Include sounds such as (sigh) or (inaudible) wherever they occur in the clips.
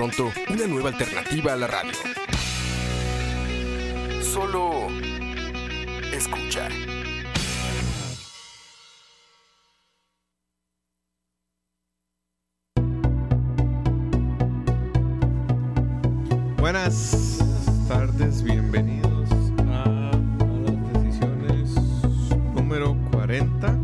Pronto, una nueva alternativa a la radio. Solo escucha. Buenas tardes, bienvenidos a, a las decisiones número 40.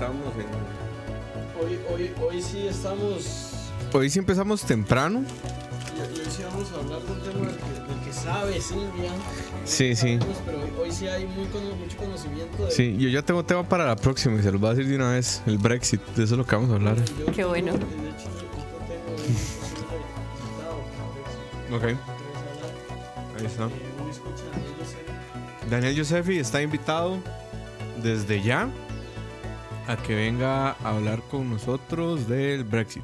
Estamos. en- Hoy, hoy, hoy sí estamos. Hoy sí empezamos temprano. Y, y hoy sí vamos a hablar de un tema del que, del que sabe Silvia. Sí, sí. Sabemos, Pero hoy, hoy sí hay muy mucho conocimiento de. Sí, yo ya tengo tema para la próxima y se los voy a decir de una vez. El Brexit, de eso es lo que vamos a hablar. Yo- Qué bueno. Ok, ahí está. eh. Daniel Josefi está invitado desde ya a que venga a hablar con nosotros del Brexit.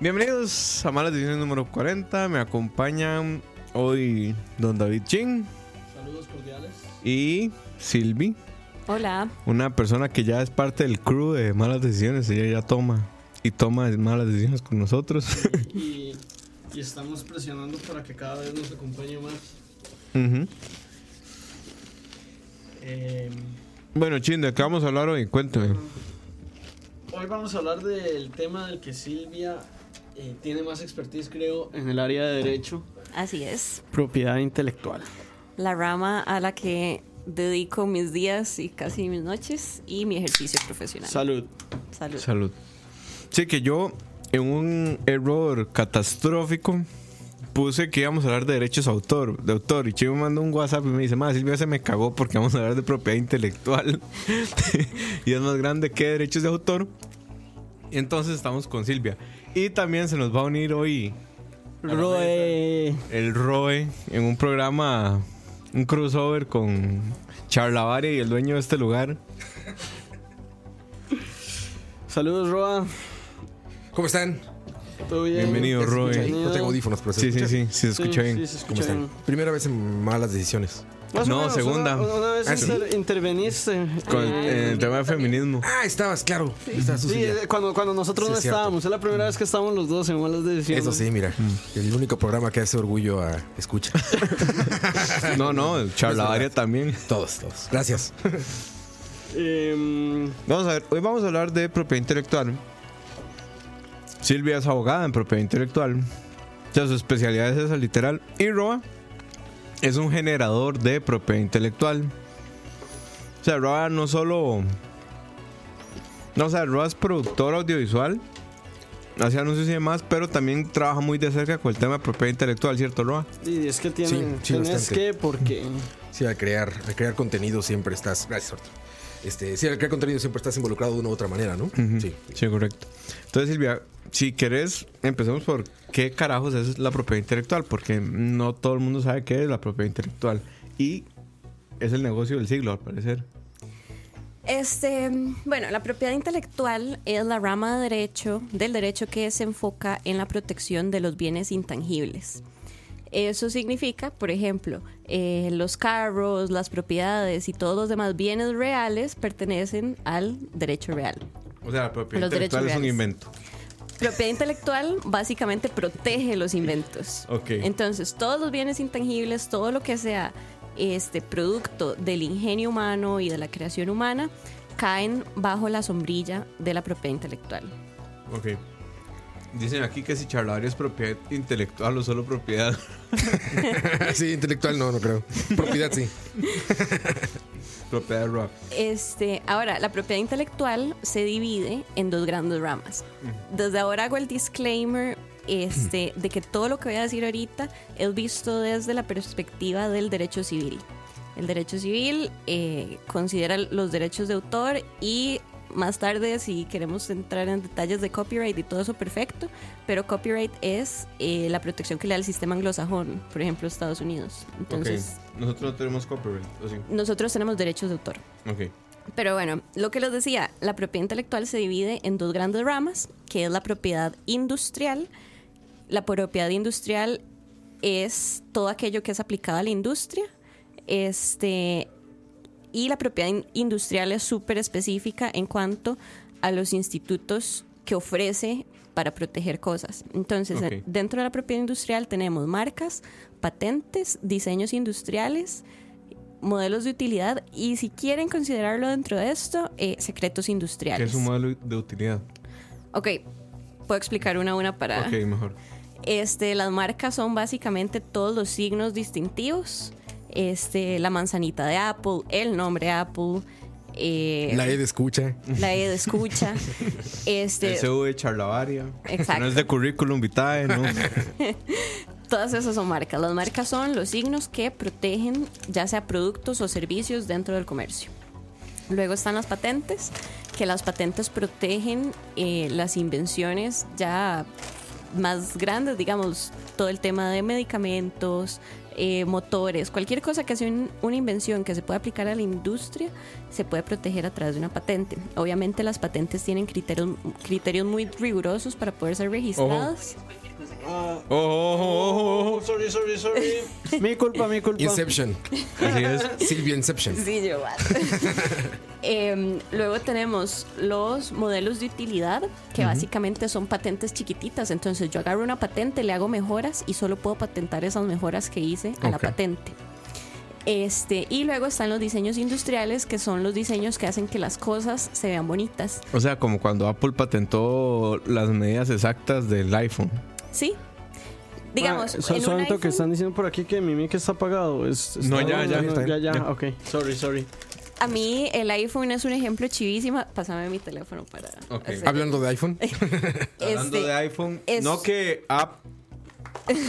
Bienvenidos a Malas Decisiones número 40. Me acompañan hoy don David Chin Saludos cordiales. y Silvi, Hola. una persona que ya es parte del crew de Malas Decisiones. Ella ya toma y toma malas decisiones con nosotros. Y, y estamos presionando para que cada vez nos acompañe más. Ujú. Eh, Bueno, Chin, ¿de qué vamos a hablar hoy? Cuénteme. Hoy vamos a hablar del tema del que Silvia eh, tiene más expertise, creo, en el área de derecho. Así es. Propiedad intelectual. La rama a la que dedico mis días y casi mis noches y mi ejercicio profesional. Salud. Salud. Salud. Sí, que yo en un error catastrófico puse que íbamos a hablar de derechos de autor, de autor y Chivo me mandó un WhatsApp y me dice, "Ma, Silvia se me cagó porque vamos a hablar de propiedad intelectual (laughs) y es más grande que derechos de autor." Y entonces estamos con Silvia y también se nos va a unir hoy Roe. el Roe en un programa un crossover con Charlavaria y el dueño de este lugar. Saludos, Roa. ¿Cómo están? ¿Todo bien? Bienvenido, ¿Se escucha Roe. bien? No tengo audífonos, pero se Sí, sí, escucha. sí, sí se escucha bien. Sí, se ¿Cómo escucha están? bien. Primera vez en malas decisiones. Más No, menos, segunda. Una, una vez Ah, inter- interveniste. Con eh, eh, el tema de feminismo. Ah, estabas, claro. Estabas Sí, eh, cuando, cuando nosotros Sí, no es estábamos. Es la primera vez que estamos los dos en malas decisiones. Eso sí, mira. El único programa que hace orgullo a escucha. (laughs) No, no, Charlavaria también. todos, todos. Gracias. Em, Vamos a ver, hoy vamos a hablar de propiedad intelectual. Silvia es abogada en propiedad intelectual. O sea, su especialidad es esa literal. Y Roa es un generador de propiedad intelectual. O sea, Roa no solo. No, o sea, Roa es productor audiovisual. Hace anuncios y demás, pero también trabaja muy de cerca con el tema de propiedad intelectual, ¿cierto, Roa? y es que tiene, Sí, sí, tienes bastante. que, porque. Sí, al crear, al crear contenido siempre estás. Gracias, Arturo. Este, sí, al crear contenido siempre estás involucrado de una u otra manera, ¿no? Sí. Sí, correcto. Entonces, Silvia, si querés, empecemos por qué carajos es la propiedad intelectual, porque no todo el mundo sabe qué es la propiedad intelectual. Y es el negocio del siglo, al parecer. Este, bueno, la propiedad intelectual es la rama de derecho, del derecho que se enfoca en la protección de los bienes intangibles. Eso significa, por ejemplo, eh, los carros, las propiedades y todos los demás bienes reales pertenecen al derecho real. O sea, la propiedad Los intelectual es un invento. Propiedad intelectual básicamente protege los inventos. Ok. Entonces, todos los bienes intangibles, todo lo que sea este producto del ingenio humano y de la creación humana, caen bajo la sombrilla de la propiedad intelectual. Ok. Dicen aquí que si charlar es propiedad intelectual o solo propiedad. (laughs) sí, intelectual no, no creo. Propiedad sí. (laughs) Propiedad Roa. Este, ahora, la propiedad intelectual se divide en dos grandes ramas. Desde ahora hago el disclaimer este, de que todo lo que voy a decir ahorita es visto desde la perspectiva del derecho civil. El derecho civil eh, considera los derechos de autor y más tarde, si queremos entrar en detalles de copyright y todo eso, perfecto. Pero copyright es eh, la protección que le da el sistema anglosajón, por ejemplo, Estados Unidos. Entonces, ok. Nosotros no tenemos copyright, ¿o sí? nosotros tenemos derechos de autor. Ok. Pero bueno, lo que les decía, la propiedad intelectual se divide en dos grandes ramas, que es la propiedad industrial. La propiedad industrial es todo aquello que es aplicado a la industria. Este, y la propiedad in- industrial es súper específica en cuanto a los institutos que ofrece para proteger cosas. Entonces, eh, dentro de la propiedad industrial tenemos marcas, patentes, diseños industriales, modelos de utilidad y si quieren considerarlo dentro de esto, eh, secretos ¿Qué industriales. es un modelo de utilidad? Ok, puedo explicar una a una para... Ok, mejor. (laughs) Este, las marcas son básicamente todos los signos distintivos. Este, la manzanita de Apple, el nombre Apple, eh, La E de escucha. la E de escucha. (laughs) este, El CV de Charlavaria. Exacto. No es de currículum vitae, ¿no? (laughs) todas esas son marcas. Las marcas son los signos que protegen ya sea productos o servicios dentro del comercio. Luego están las patentes, que las patentes protegen eh, las invenciones ya más grandes, digamos, todo el tema de medicamentos, eh, motores, cualquier cosa que sea un- una invención que se pueda aplicar a la industria, se puede proteger a través de una patente. Obviamente las patentes tienen criterios, criterios muy rigurosos para poder ser registradas. Ah, Ojo, ojo, ojo, ojo. sorry, sorry, sorry. (laughs) mi culpa, mi culpa. Inception. Así es. Silvia Inception. Sí, yo (laughs) Em, luego tenemos los modelos de utilidad, que básicamente son patentes chiquititas. Entonces yo agarro una patente, le hago mejoras y solo puedo patentar esas mejoras que hice a la Ok. patente. Este, y luego están los diseños industriales, que son los diseños que hacen que las cosas se vean bonitas. O sea, como cuando Apple patentó las medidas exactas del iPhone. ¿Sí? Digamos, Ah, so- en un solamente que están diciendo por aquí que mi mic está apagado. Es, No, ya, ya, no, ya, ya, ya. ok. Sorry, sorry. a mí el iPhone es un ejemplo chivísima. Pásame mi teléfono para... Ok. hacer- Hablando de iPhone. (laughs) Hablando Este, de iPhone, es- no que App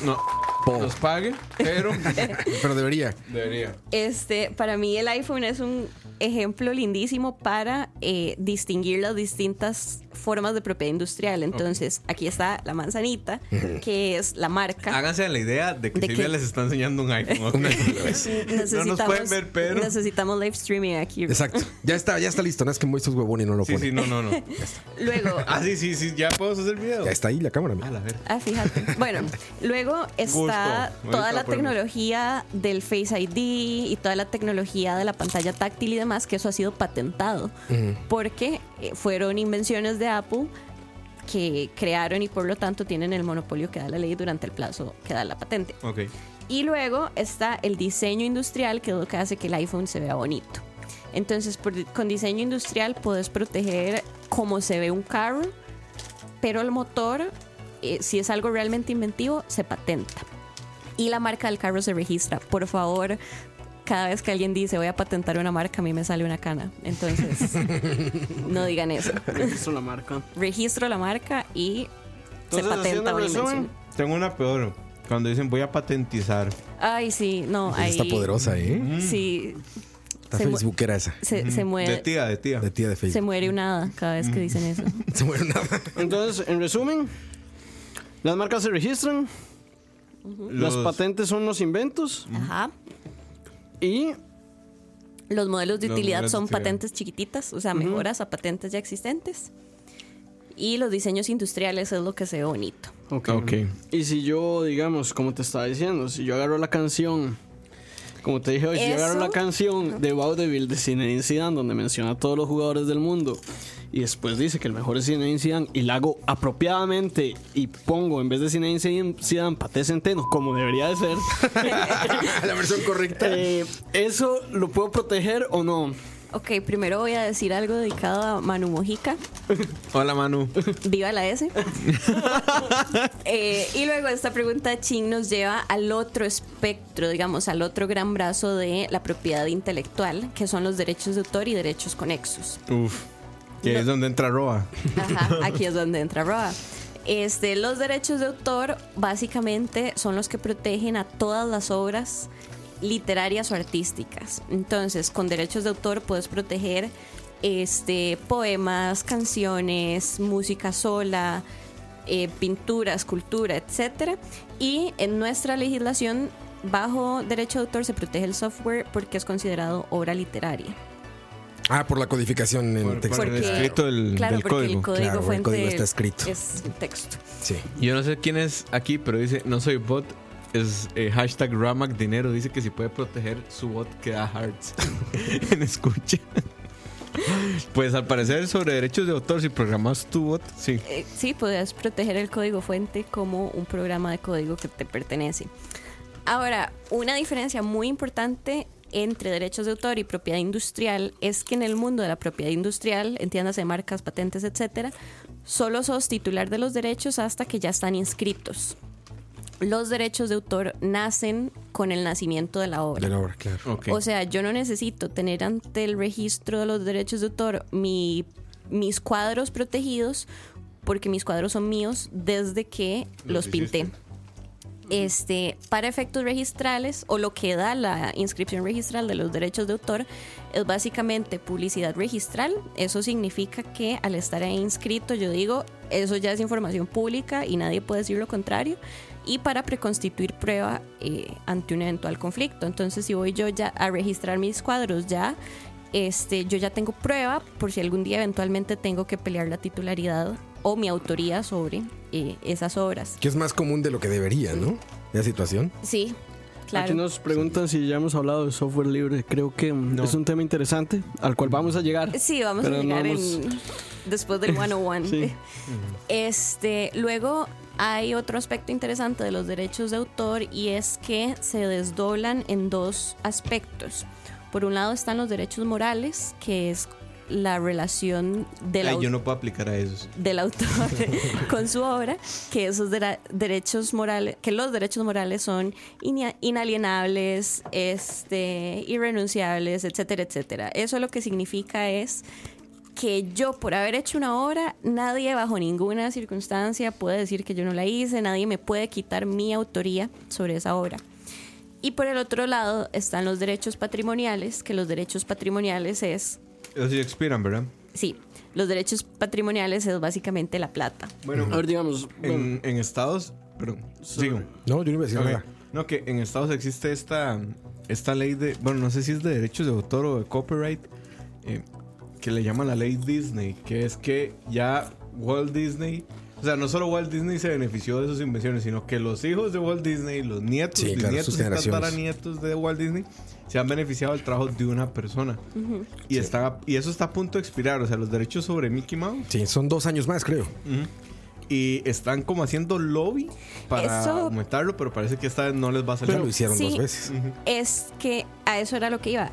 no, (laughs) nos pague, pero (laughs) Pero debería. debería. Este, para mí el iPhone es un ejemplo lindísimo para eh, distinguir las distintas formas de propiedad industrial. Entonces, aquí está la manzanita, (laughs) que es la marca. Háganse la idea de que ¿De Silvia les está enseñando un iPhone. ok. (laughs) no nos pueden ver, pero. necesitamos live streaming aquí. Exacto. Ya está, ya está listo. No es que Moisés huevón y no lo Sí, sí, no, no, no. (laughs) Luego, Ah, sí, sí, sí, ya podemos hacer video. Ya está ahí la cámara. mira. A la ver. Ah, fíjate. Bueno, luego está Gusto. toda la tecnología del Face ID y toda la tecnología de la pantalla táctil y demás, que eso ha sido patentado. Porque eh, fueron invenciones de Apple que crearon y por lo tanto tienen el monopolio que da la ley durante el plazo que da la patente. Ok. Y luego está el diseño industrial, que es lo que hace que el iPhone se vea bonito. Entonces, por- con diseño industrial puedes proteger cómo se ve un carro, pero el motor, eh, si es algo realmente inventivo, se patenta. Y la marca del carro se registra. Por favor, cada vez que alguien dice voy a patentar una marca, a mí me sale una cana. Entonces, (laughs) no digan eso. Registro la marca. Registro la marca y se patenta una resumen, invención. Tengo una peor. Cuando dicen voy a patentizar. Ay, sí, no, ahí. Está poderosa, ¿eh? Sí. Está Se Facebookera esa. Se, se De muere. tía, de tía. De tía de Se Facebook. muere una hada cada vez que dicen eso. (laughs) Se muere nada. Entonces, en resumen, las marcas se registran, las Los- patentes son los inventos Ajá. Y Los modelos de Los utilidad modelos de son utilidad. patentes chiquititas, o sea, mejoras a patentes ya existentes. Y los diseños industriales es lo que se ve bonito. Ok. Ok. Y si yo, digamos, como te estaba diciendo, si yo agarro la canción, como te dije hoy, si yo agarro la canción de Vaudeville de Zinedine Zidane, donde menciona a todos los jugadores del mundo, y después dice que el mejor es Zinedine Zidane, y la hago apropiadamente y pongo en vez de Zinedine Zidane, Paté Centeno, como debería de ser, (laughs) la versión correcta. eh, ¿eso lo puedo proteger o no? Ok, primero voy a decir algo dedicado a Manu Mojica. (laughs) Hola, Manu. Viva la S. (laughs) Eh, y luego esta pregunta de Chin nos lleva al otro espectro, digamos, al otro gran brazo de la propiedad intelectual, que son los derechos de autor y derechos conexos. Uf. Que es donde entra Roa. Ajá, (laughs) aquí es donde entra Roa. Este, los derechos de autor básicamente son los que protegen a todas las obras literarias o artísticas. Entonces, con derechos de autor puedes proteger este, poemas, canciones, música sola, eh, pintura, escultura, etc. Y en nuestra legislación, bajo derecho de autor se protege el software porque es considerado obra literaria. Ah, por la codificación en Por- texto. por- el escrito del- claro, del porque código. el código Claro, el fuente código está escrito. es un texto. Sí. Yo no sé quién es aquí, pero dice, no soy bot. Es eh, hashtag Ramac Dinero. Dice que si puede proteger su bot que da hearts (laughs) en escucha. Pues al parecer sobre derechos de autor, si programas tu bot, sí. Eh, sí, puedes proteger el código fuente como un programa de código que te pertenece. Ahora, una diferencia muy importante entre derechos de autor y propiedad industrial es que en el mundo de la propiedad industrial, entiéndase marcas, patentes, etcétera, solo sos titular de los derechos hasta que ya están inscritos. Los derechos de autor nacen con el nacimiento de la obra. De la obra, claro. Ok. O sea, yo no necesito tener ante el registro de los derechos de autor mi- mis cuadros protegidos porque mis cuadros son míos desde que Los los, pinté. hiciste. Este, para efectos registrales o lo que da la inscripción registral de los derechos de autor es básicamente publicidad registral. Eso significa que al estar ahí inscrito, yo digo, eso ya es información pública y nadie puede decir lo contrario. Y para preconstituir prueba eh, ante un eventual conflicto. Entonces, si voy yo ya a registrar mis cuadros, ya este, yo ya tengo prueba por si algún día eventualmente tengo que pelear la titularidad o mi autoría sobre eh, esas obras. Que es más común de lo que debería, ¿no? La situación. Sí, claro. Aquí nos preguntan si ya hemos hablado de software libre. Creo que No. es un tema interesante al cual vamos a llegar. Sí, vamos a no llegar hemos- en- después del (laughs) 101. Sí. Este, luego hay otro aspecto interesante de los derechos de autor y es que se desdoblan en dos aspectos. Por un lado están los derechos morales, que es la relación del, Ay, au- yo no puedo aplicar a esos. del autor (laughs) (laughs) con su obra, que esos derechos morales, que los derechos morales son inalienables, este, irrenunciables, etcétera, etcétera. Eso lo que significa es que yo por haber hecho una obra, nadie bajo ninguna circunstancia puede decir que yo no la hice, nadie me puede quitar mi autoría sobre esa obra. Y por el otro lado están los derechos patrimoniales, que los derechos patrimoniales es, Esos sí expiran, ¿verdad? sí, los derechos patrimoniales es básicamente la plata. Bueno, A ver, digamos, bueno, en, en Estados... Perdón, sigo. No, yo no iba a decir nada. No, que en Estados existe esta, esta ley de. Bueno, no sé si es de derechos de autor o de copyright. eh, que le llaman la ley Disney. Que es que ya Walt Disney. O sea, no solo Walt Disney se benefició de sus invenciones, sino que los hijos de Walt Disney, los nietos, Sí, claro, sus y generaciones. tataranietos de Walt Disney, se han beneficiado del trabajo de una persona. y, está, y eso está a punto de expirar. O sea, los derechos sobre Mickey Mouse. Sí, son dos años más, creo. Y están como haciendo lobby para Eso- aumentarlo, pero parece que esta vez no les va a salir. Ya lo hicieron Sí. dos veces. es que a eso era lo que iba.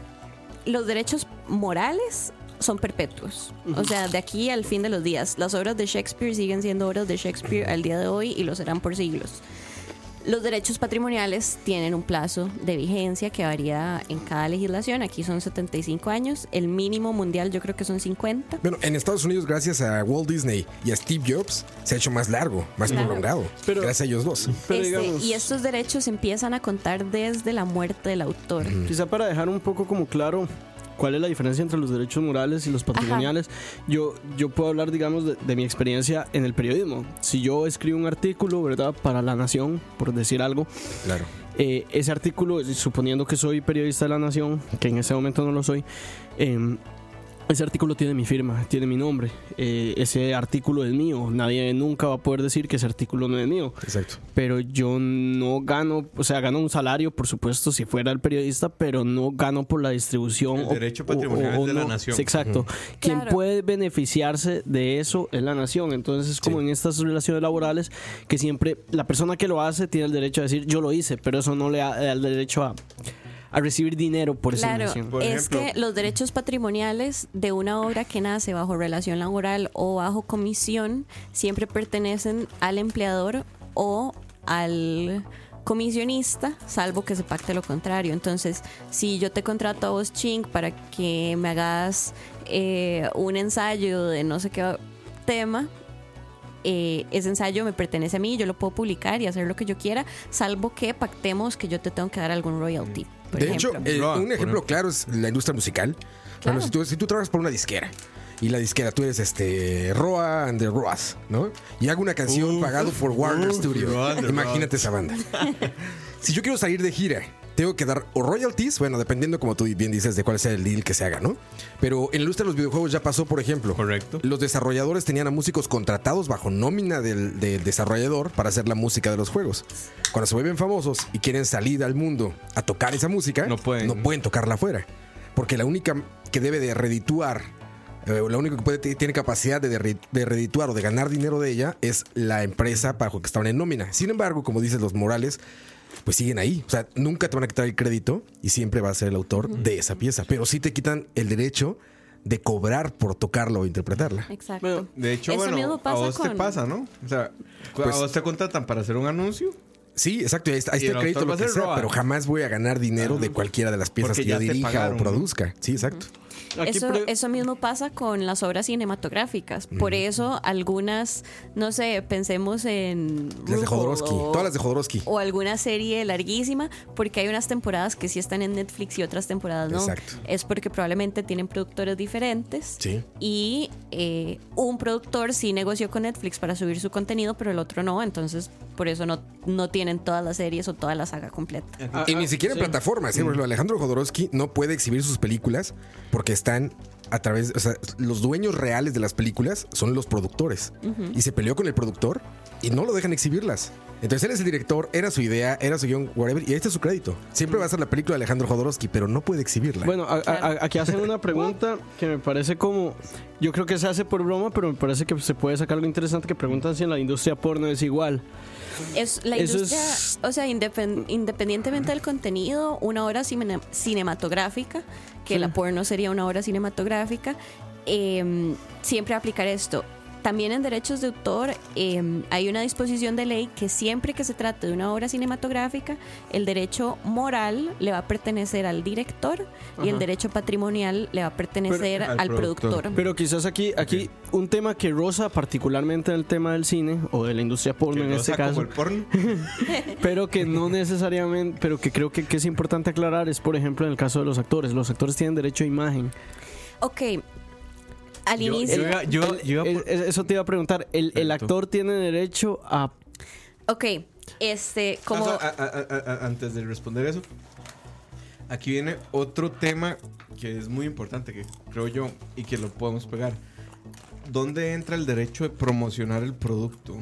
Los derechos morales son perpetuos. O sea, de aquí al fin de los días. Las obras de Shakespeare siguen siendo obras de Shakespeare al día de hoy y lo serán por siglos. Los derechos patrimoniales tienen un plazo de vigencia que varía en cada legislación. Aquí son 75 años. El mínimo mundial yo creo que son 50. Bueno, en Estados Unidos, gracias a Walt Disney y a Steve Jobs, se ha hecho más largo, más Claro. prolongado. Pero- gracias a ellos dos. pero Este, digamos, y estos derechos empiezan a contar desde la muerte del autor. quizá para dejar un poco como claro cuál es la diferencia entre los derechos morales y los patrimoniales, yo, yo puedo hablar, digamos, de, de mi experiencia en el periodismo. Si yo escribo un artículo, ¿verdad? Para La Nación, por decir algo, Claro. eh, ese artículo, suponiendo que soy periodista de La Nación, que en ese momento no lo soy, eh, ese artículo tiene mi firma, tiene mi nombre. Eh, ese artículo es mío. Nadie nunca va a poder decir que ese artículo no es mío. Exacto. Pero yo no gano, o sea, gano un salario, por supuesto, si fuera el periodista, pero no gano por la distribución. El o- derecho o- patrimonial o- o es de la nación. Sí, exacto. Quien Claro. puede beneficiarse de eso es la nación. Entonces, es como Sí. en estas relaciones laborales, que siempre la persona que lo hace tiene el derecho a decir yo lo hice, pero eso no le da, da el derecho a, a recibir dinero por esa Claro. Por es ejemplo- que los derechos patrimoniales de una obra que nace bajo relación laboral o bajo comisión siempre pertenecen al empleador o al comisionista, salvo que se pacte lo contrario. Entonces, si yo te contrato a vos, Chink, para que me hagas eh, un ensayo de no sé qué tema, eh, ese ensayo me pertenece a mí, yo lo puedo publicar y hacer lo que yo quiera, salvo que pactemos que yo te tengo que dar algún royalty. Por De hecho, eh, un ejemplo claro es la industria musical. Claro. Bueno, si tú, si tú trabajas por una disquera y la disquera tú eres este Roa and the Roas, ¿no? Y hago una canción Uf, pagado por Warner uf, Studio. Roa and the Imagínate esa banda. (laughs) si yo quiero salir de gira, tengo que dar o royalties, bueno, dependiendo como tú bien dices de cuál sea el deal que se haga, ¿no? Pero en la industria de los videojuegos ya pasó, por ejemplo. Correcto. Los desarrolladores tenían a músicos contratados bajo nómina del, del desarrollador para hacer la música de los juegos. Cuando se vuelven famosos y quieren salir al mundo a tocar esa música, No pueden. no pueden tocarla afuera. Porque la única que debe de redituar, eh, la única que puede, tiene capacidad de, de, de redituar o de ganar dinero de ella es la empresa bajo que estaban en nómina. Sin embargo, como dicen los morales, pues siguen ahí. O sea, nunca te van a quitar el crédito y siempre va a ser el autor de esa pieza. Pero sí te quitan el derecho de cobrar por tocarla o interpretarla. Exacto. Bueno, De hecho, Eso bueno, mismo a pasa vos te pasa, ¿no? O sea, Pues- a vos te contratan para hacer un anuncio. Sí, exacto. Ahí está, ahí está el crédito, lo que sea, pero jamás voy a ganar dinero de cualquiera de las piezas Porque que yo dirija pagaron, o ¿no? produzca. Sí, exacto. Eso, mismo pasa con las obras cinematográficas. Por eso algunas, no sé, pensemos en... Las de Jodorowsky. o- Todas las de Jodorowsky. O alguna serie larguísima, porque hay unas temporadas que sí están en Netflix y otras temporadas no. Exacto. Es porque probablemente tienen productores diferentes. Sí. Y eh, un productor sí negoció con Netflix para subir su contenido, pero el otro no. Entonces, por eso no, no tienen todas las series o toda la saga completa. Ah, Y ah, ni siquiera en sí. plataformas. ¿eh? Por ejemplo, Alejandro Jodorowsky no puede exhibir sus películas porque están a través, o sea, los dueños reales de las películas son los productores. Y se peleó con el productor y no lo dejan exhibirlas. Entonces él es el director, era su idea, era su guion, whatever, y este es su crédito. Siempre va a ser la película de Alejandro Jodorowsky, pero no puede exhibirla. Bueno, a- a- a- aquí hacen una (laughs) pregunta que me parece como. Yo creo que se hace por broma, pero me parece que se puede sacar algo interesante que preguntan si en la industria porno es igual. Es la Eso industria, es- o sea, independ- independientemente del contenido, una obra cine- cinematográfica, que la porno sería una obra cinematográfica, eh, siempre aplicar esto. También en derechos de autor eh, hay una disposición de ley que siempre que se trate de una obra cinematográfica, el derecho moral le va a pertenecer al director y el derecho patrimonial le va a pertenecer Pero- al al, productor. productor. Pero quizás aquí, aquí un tema que roza particularmente en el tema del cine o de la industria porno en este caso, como el porno. (laughs) pero que no (laughs) necesariamente, pero que creo que, que es importante aclarar es, por ejemplo, en el caso de los actores. Los actores tienen derecho a imagen. Ok, al Yo- inicio... yo yo- El- el- por- eso te iba a preguntar. El, actor tiene derecho a Ok, este, como... O sea, a- a- a- a- antes de responder eso, aquí viene otro tema que es muy importante, que creo yo, y que lo podemos pegar. ¿Dónde entra el derecho de promocionar el producto?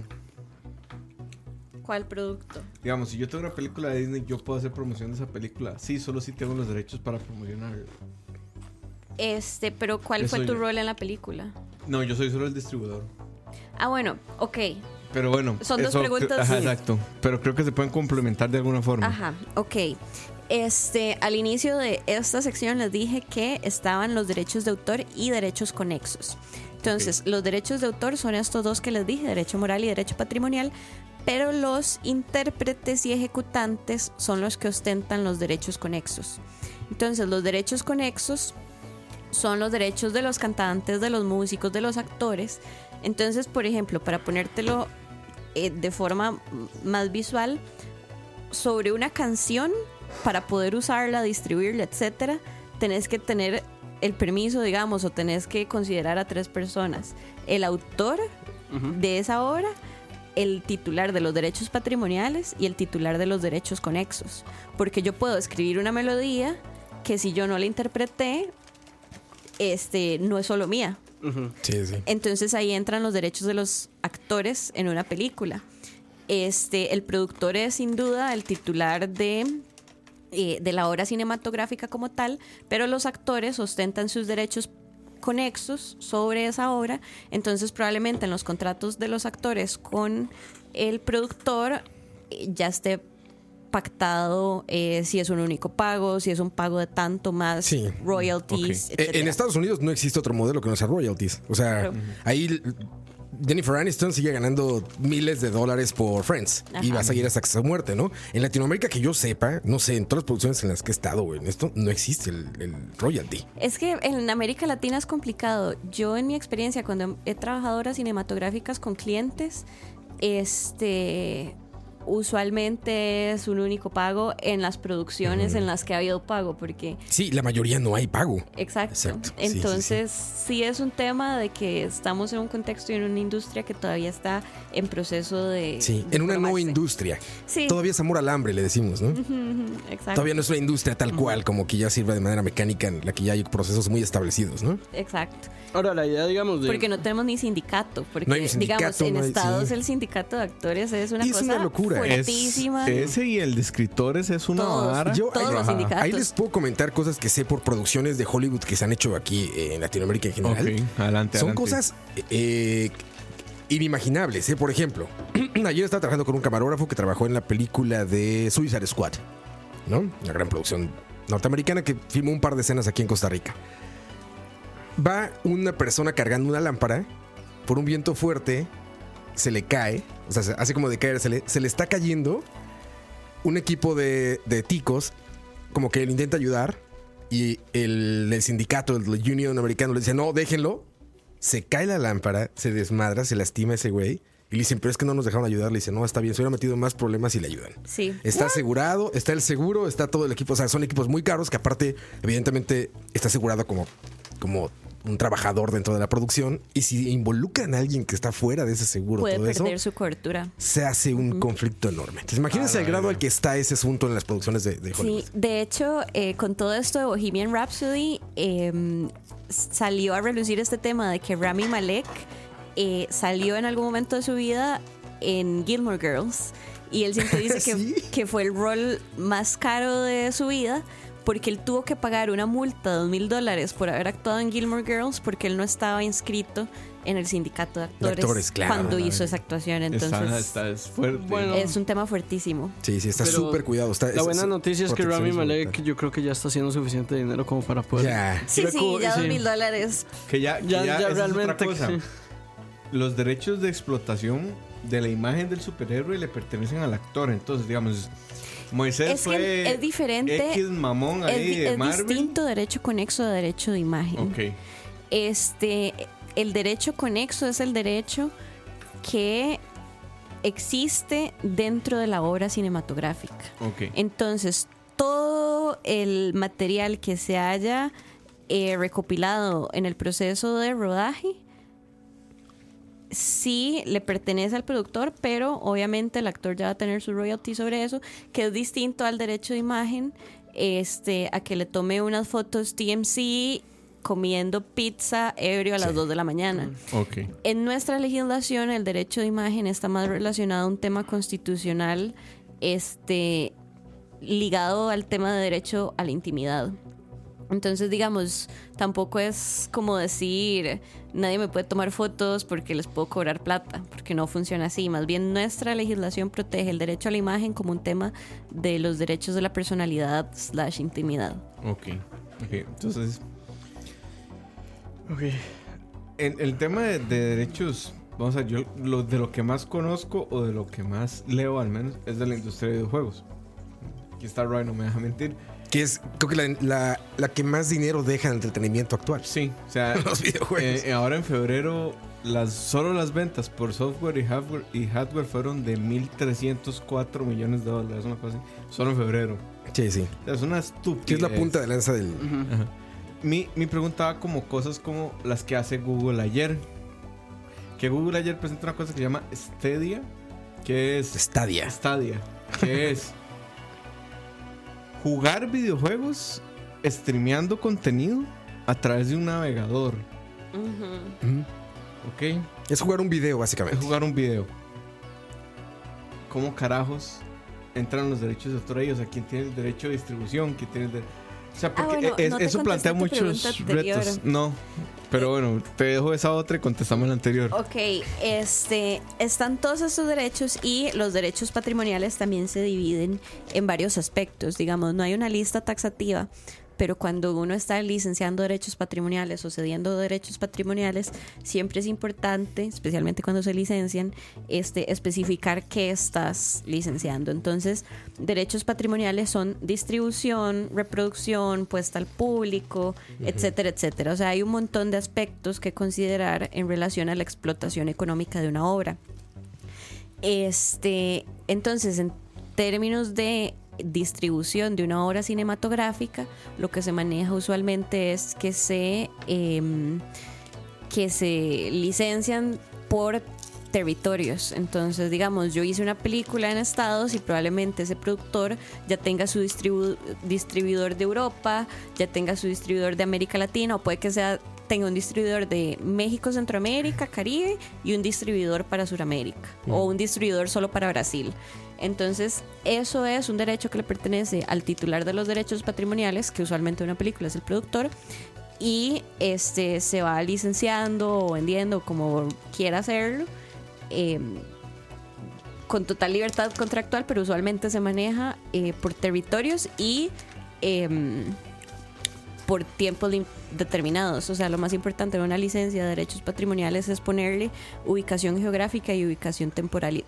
¿Cuál producto? Digamos, si yo tengo una película de Disney, yo puedo hacer promoción de esa película. Sí, solo si tengo los derechos para promocionarla. Este, pero ¿cuál fue tu yo. rol en la película? No, yo soy solo el distribuidor. Ah, bueno, ok. Pero bueno, Son dos preguntas. Ajá, exacto. Pero creo que se pueden complementar de alguna forma. Ajá, ok. Este, al inicio de esta sección les dije que estaban los derechos de autor y derechos conexos. Entonces, los derechos de autor son estos dos que les dije, derecho moral y derecho patrimonial, pero los intérpretes y ejecutantes son los que ostentan los derechos conexos. Entonces, los derechos conexos son los derechos de los cantantes, de los músicos, de los actores. Entonces, por ejemplo, para ponértelo eh, de forma más visual, sobre una canción, para poder usarla, distribuirla, etcétera, tenés que tener el permiso, digamos, o tenés que considerar a tres personas: el autor de esa obra, el titular de los derechos patrimoniales y el titular de los derechos conexos. Porque yo puedo escribir una melodía que si yo no la interpreté, este no es solo mía. Sí, sí. Entonces ahí entran los derechos de los actores en una película. Este, el productor es sin duda el titular de, eh, de la obra cinematográfica como tal, pero los actores ostentan sus derechos conexos sobre esa obra. Entonces probablemente en los contratos de los actores con el productor eh, ya esté pactado eh, si es un único pago, si es un pago de tanto más Sí. royalties, etcétera. En Estados Unidos no existe otro modelo que no sea royalties. O sea, ahí Jennifer Aniston sigue ganando miles de dólares por Friends y va a seguir hasta su muerte, ¿no? En Latinoamérica, que yo sepa, no sé, en todas las producciones en las que he estado, güey, en esto no existe el, el royalty. Es que en América Latina es complicado. Yo en mi experiencia cuando he trabajado horas cinematográficas con clientes, este usualmente es un único pago en las producciones en las que ha habido pago, porque Sí, la mayoría no hay pago. Exacto. Exacto. Sí, sí, Entonces, sí, es un tema de que estamos en un contexto y en una industria que todavía está en proceso de. Sí, de en una no industria. Sí, Todavía es amor al hambre, le decimos, ¿no? exacto. Todavía no es una industria tal cual, como que ya sirva de manera mecánica, en la que ya hay procesos muy establecidos, ¿no? Exacto. Ahora, la idea, digamos, de. Porque no tenemos ni sindicato. Porque, No hay un sindicato, digamos, en no hay- Estados sí. el sindicato de actores es una Y es cosa una locura. Es- fuertísima. ese y el de escritores es una Todos. vara. Yo- Todos los Ajá. sindicatos. Ahí les puedo comentar cosas que sé por producciones de Hollywood que se han hecho aquí eh, en Latinoamérica en general. Adelante, Son adelante. cosas eh, inimaginables. ¿eh? Por ejemplo, (clears throat) ayer estaba trabajando con un camarógrafo que trabajó en la película de Suicide Squad, ¿no? Una gran producción norteamericana que filmó un par de escenas aquí en Costa Rica. Va una persona cargando una lámpara por un viento fuerte, se le cae, o sea, se- hace como de caer, se le, se le está cayendo. Un equipo de, de ticos, como que le intenta ayudar, y el, el sindicato, el Union americano, le dice: No, déjenlo. Se cae la lámpara, se desmadra, se lastima ese güey. Y le dicen, pero es que no nos dejaron ayudar. Le dicen, no, está bien, se hubiera metido más problemas y le ayudan. Sí. Está asegurado, está el seguro, está todo el equipo. O sea, son equipos muy caros que aparte, evidentemente, está asegurado como, como un trabajador dentro de la producción. Y si involucran a alguien que está fuera de ese seguro, Puede todo eso, perder su cobertura. se hace un conflicto enorme. Entonces, imagínense el grado al que está ese asunto en las producciones de, de Hollywood. Sí, de hecho, eh, con todo esto de Bohemian Rhapsody, eh, salió a relucir este tema de que Rami Malek eh, salió en algún momento de su vida en Gilmore Girls. Y él siempre dice (laughs) que, ¿Sí? que fue el rol más caro de su vida porque él tuvo que pagar una multa de dos mil dólares por haber actuado en Gilmore Girls porque él no estaba inscrito en el sindicato de actores, actores, claro. cuando hizo esa actuación. Entonces, Está, está- es fuerte. Bueno, es un tema fuertísimo. Sí, sí, está súper cuidado. Está, La es- buena es- noticia es que Rami Malek, yo creo que ya está haciendo suficiente dinero como para poder. Ya. Sí, sí, ya dos mil dólares. Que ya, que Ya- ya, ya esa es otra realmente cosa. Los derechos de explotación de la imagen del superhéroe le pertenecen al actor. Entonces, digamos, Moisés Es que fue es diferente. X mamón Es, ahí es Marvel. distinto derecho conexo de derecho de imagen. Este, el derecho conexo es el derecho que existe dentro de la obra cinematográfica. Entonces, todo el material que se haya eh, recopilado en el proceso de rodaje sí le pertenece al productor, pero obviamente el actor ya va a tener su royalty sobre eso, que es distinto al derecho de imagen, este, a que le tome unas fotos TMC comiendo pizza ebrio a las Sí. 2 de la mañana. Ok. En nuestra legislación, el derecho de imagen está más relacionado a un tema constitucional, este, ligado al tema de derecho a la intimidad. Entonces, digamos, tampoco es como decir, nadie me puede tomar fotos porque les puedo cobrar plata, porque no funciona así. Más bien, nuestra legislación protege el derecho a la imagen como un tema de los derechos de la personalidad slash intimidad. Ok. Ok. Entonces, Ok. en el tema de, de derechos, vamos a ver, yo lo, de lo que más conozco o de lo que más leo al menos es de la industria de videojuegos. Aquí está Ryan, no me deja mentir. Que es, creo que la, la- la que más dinero deja en el entretenimiento actual. Sí, o sea, (laughs) Los videojuegos. eh, ahora en febrero las solo las ventas por software y hardware y hardware fueron de 1304 millones de dólares, una cosa así. Solo en febrero. Sí, sí. O sea, es una estupidez. Que es la punta de lanza del. Ajá. Mi, mi pregunta va como cosas como las que hace Google ayer. Que Google ayer presenta una cosa que se llama Stadia, que es Stadia. Stadia, que es (laughs) jugar videojuegos streameando contenido a través de un navegador. ¿ok? Es jugar un video, Es básicamente. jugar un video. ¿Cómo carajos entran los derechos de autor ahí? O sea, ¿quién tiene el derecho de distribución? ¿Quién tiene el de- O sea, porque Ah, bueno, es- no te eso plantea muchos retos. No, pero bueno, te dejo esa otra y contestamos la anterior. Ok, este, están todos estos derechos y los derechos patrimoniales también se dividen en varios aspectos. Digamos, no hay una lista taxativa, pero cuando uno está licenciando derechos patrimoniales o cediendo derechos patrimoniales, siempre es importante, especialmente cuando se licencian, este, especificar qué estás licenciando. Entonces, derechos patrimoniales son distribución, reproducción, puesta al público, etcétera, etcétera. O sea, hay un montón de aspectos que considerar en relación a la explotación económica de una obra. Este, entonces, en términos de distribución de una obra cinematográfica, lo que se maneja usualmente es que se em, que se licencian por territorios. Entonces, digamos, yo hice una película en Estados y probablemente ese productor ya tenga su distribu- distribuidor de Europa, ya tenga su distribuidor de América Latina, o puede que sea tenga un distribuidor de México, Centroamérica, Caribe y un distribuidor para Sudamérica o un distribuidor solo para Brasil. Entonces, eso es un derecho que le pertenece al titular de los derechos patrimoniales, que usualmente una película es el productor, y este se va licenciando o vendiendo como quiera hacerlo eh, con total libertad contractual pero usualmente se maneja eh, por territorios y em, por tiempos determinados. O sea lo más importante de una licencia de derechos patrimoniales es ponerle ubicación geográfica y ubicación temporal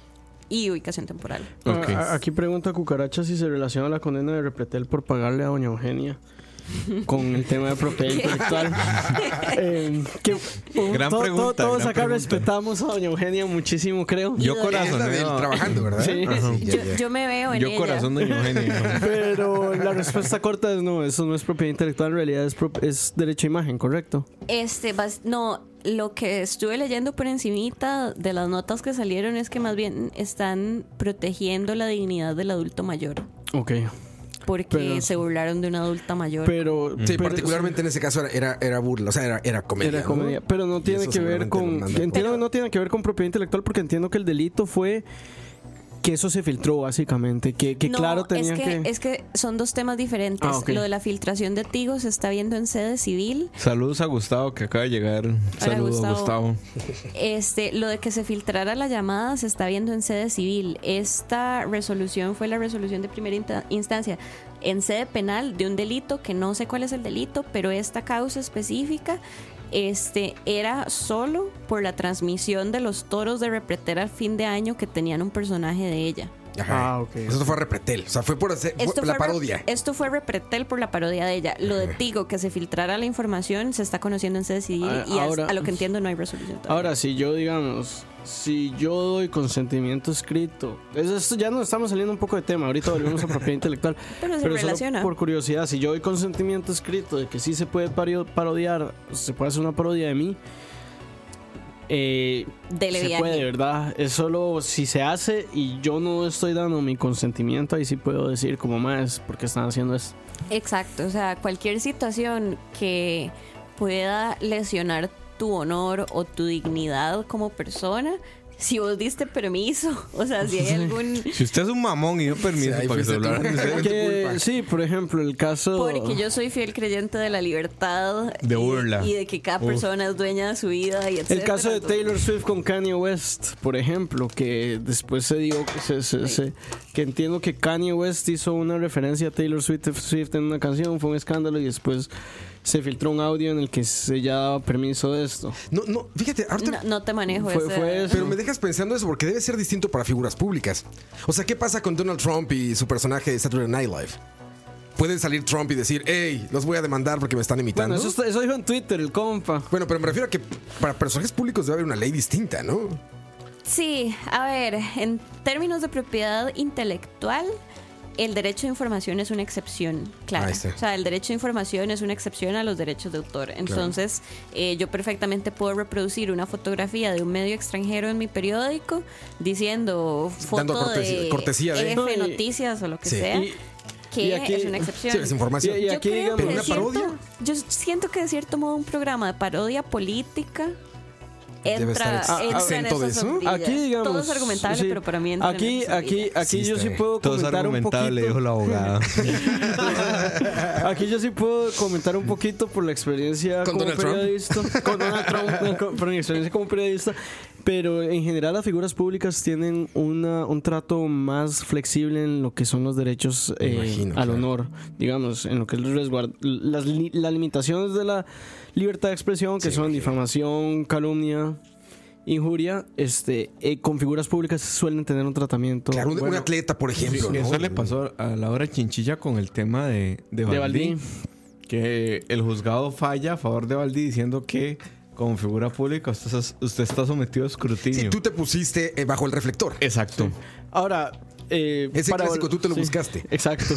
y, ubicación temporal Ok. A- a- Aquí pregunta Cucaracha si se relaciona la condena de Repretel por pagarle a Doña Eugenia con el tema de propiedad (laughs) intelectual. (laughs) Eh, que, uh, Gran to- to- pregunta, todos gran acá pregunta. respetamos a Doña Eugenia muchísimo, creo. Yo corazón. Trabajando, ¿verdad? Sí. Ajá. Ya, yo, ya. yo me veo en Yo ella corazón de Eugenio. (laughs) Pero la respuesta corta es no, eso no es propiedad intelectual, en realidad es, pro- es derecho a imagen, ¿correcto? Este, no, lo que estuve leyendo por encimita de las notas que salieron es que más bien están protegiendo la dignidad del adulto mayor. Ok. Porque Pero- se burlaron de una adulta mayor. Pero, Sí, pero- particularmente en ese caso era, era, era burla, o sea, era, era comedia. Era ¿no? comedia. Pero no tiene que ver con. Entiendo que no tiene que ver con propiedad intelectual porque entiendo que el delito fue que eso se filtró, básicamente. Que, que no, claro tenía es que, es que son dos temas diferentes. Ah, ok. Lo de la filtración de Tigo se está viendo en sede civil. Saludos a Gustavo que acaba de llegar. Saludos Gustavo. Gustavo. Este, lo de que se filtrara la llamada se está viendo en sede civil. Esta resolución fue la resolución de primera instancia en sede penal de un delito que no sé cuál es el delito, pero esta causa específica este era solo por la transmisión de los toros de repretera al fin de año que tenían un personaje de ella. Ajá. Ah, ok. Eso fue Repretel, o sea, fue por hacer fue Esto la fue re- parodia. Esto fue Repretel por la parodia de ella. Lo de Tigo, que se filtrara la información, se está conociendo en civil Ah, y a- ahora- a lo que entiendo no hay resolución todavía. Ahora, si yo, digamos, si yo doy consentimiento escrito, eso, esto ya nos estamos saliendo un poco de tema, ahorita volvemos a propiedad (laughs) intelectual. Pero se solo relaciona. por curiosidad, si yo doy consentimiento escrito de que sí se puede parodiar, se puede hacer una parodia de mí, eh, Dele se viaje. puede, ¿verdad? Es solo si se hace y yo no estoy dando mi consentimiento, ahí sí puedo decir como más, porque están haciendo esto? Exacto, o sea, cualquier situación que pueda lesionar tu honor o tu dignidad como persona, si vos diste permiso, (laughs) o sea, si hay algún... Si usted es un mamón y dio permiso Sí, para que se fuiste tú. hablara. Fue tu Que, sí, por ejemplo, el caso... Porque yo soy fiel creyente de la libertad De y- burla. y, de que cada Uf. persona es dueña de su vida y El etcétera. caso de Taylor Swift con Kanye West, por ejemplo, que después se dio que, se- se- se- que entiendo que Kanye West hizo una referencia a Taylor Swift, Swift en una canción, fue un escándalo y después se filtró un audio en el que se ya daba permiso de esto. No, no, fíjate, ahorita No, no te manejo Fue- ese- fue eso. Pero me dejas pensando eso porque debe ser distinto para figuras públicas. O sea, ¿qué pasa con Donald Trump y su personaje de Saturday Night Live? Puede salir Trump y decir, hey, los voy a demandar porque me están imitando. Bueno, eso, eso dijo en Twitter el compa. Bueno, pero me refiero a que para personajes públicos debe haber una ley distinta, ¿no? Sí, a ver, en términos de propiedad intelectual, el derecho de información es una excepción, claro. O sea, el derecho de información es una excepción a los derechos de autor. Entonces, eh, yo perfectamente puedo reproducir una fotografía de un medio extranjero en mi periódico diciendo Dando foto cortesía- de cortesía de- F Noticias o lo que Sí. sea, Y- que y aquí- es una excepción. Sí, es información. Y- y Yo aquí, creo digamos- que ¿Pero de una cierto- parodia? Yo siento que de cierto modo un programa de parodia política Debe entra, estar entra exento en de eso. Aquí, digamos. Todo es argumentable, sí. pero para mí entra Aquí, en aquí, aquí Sí, yo sí puedo Todo es comentar un argumentable, dijo poquito. la abogada. (laughs) Aquí yo sí puedo comentar un poquito por la experiencia ¿Con como Donald Trump? periodista. Con Donald Trump, (laughs) con- por mi experiencia como periodista. Pero en general las figuras públicas tienen una, un trato más flexible en lo que son los derechos eh, imagino, al claro. honor, digamos, en lo que es el resguard- las, las limitaciones de la libertad de expresión, que Sí, son difamación, calumnia, injuria, este, eh, con figuras públicas suelen tener un tratamiento. Claro, un, atleta, por ejemplo. ¿no? Eso le pasó a la hora chinchilla con el tema de, de de Valdí. Que el juzgado falla a favor de Valdí diciendo que como figura pública usted está sometido a escrutinio. Si tú te pusiste eh, bajo el reflector. Exacto. Ahora, eh, Ese para clásico tú te lo sí, buscaste. (laughs) Exacto.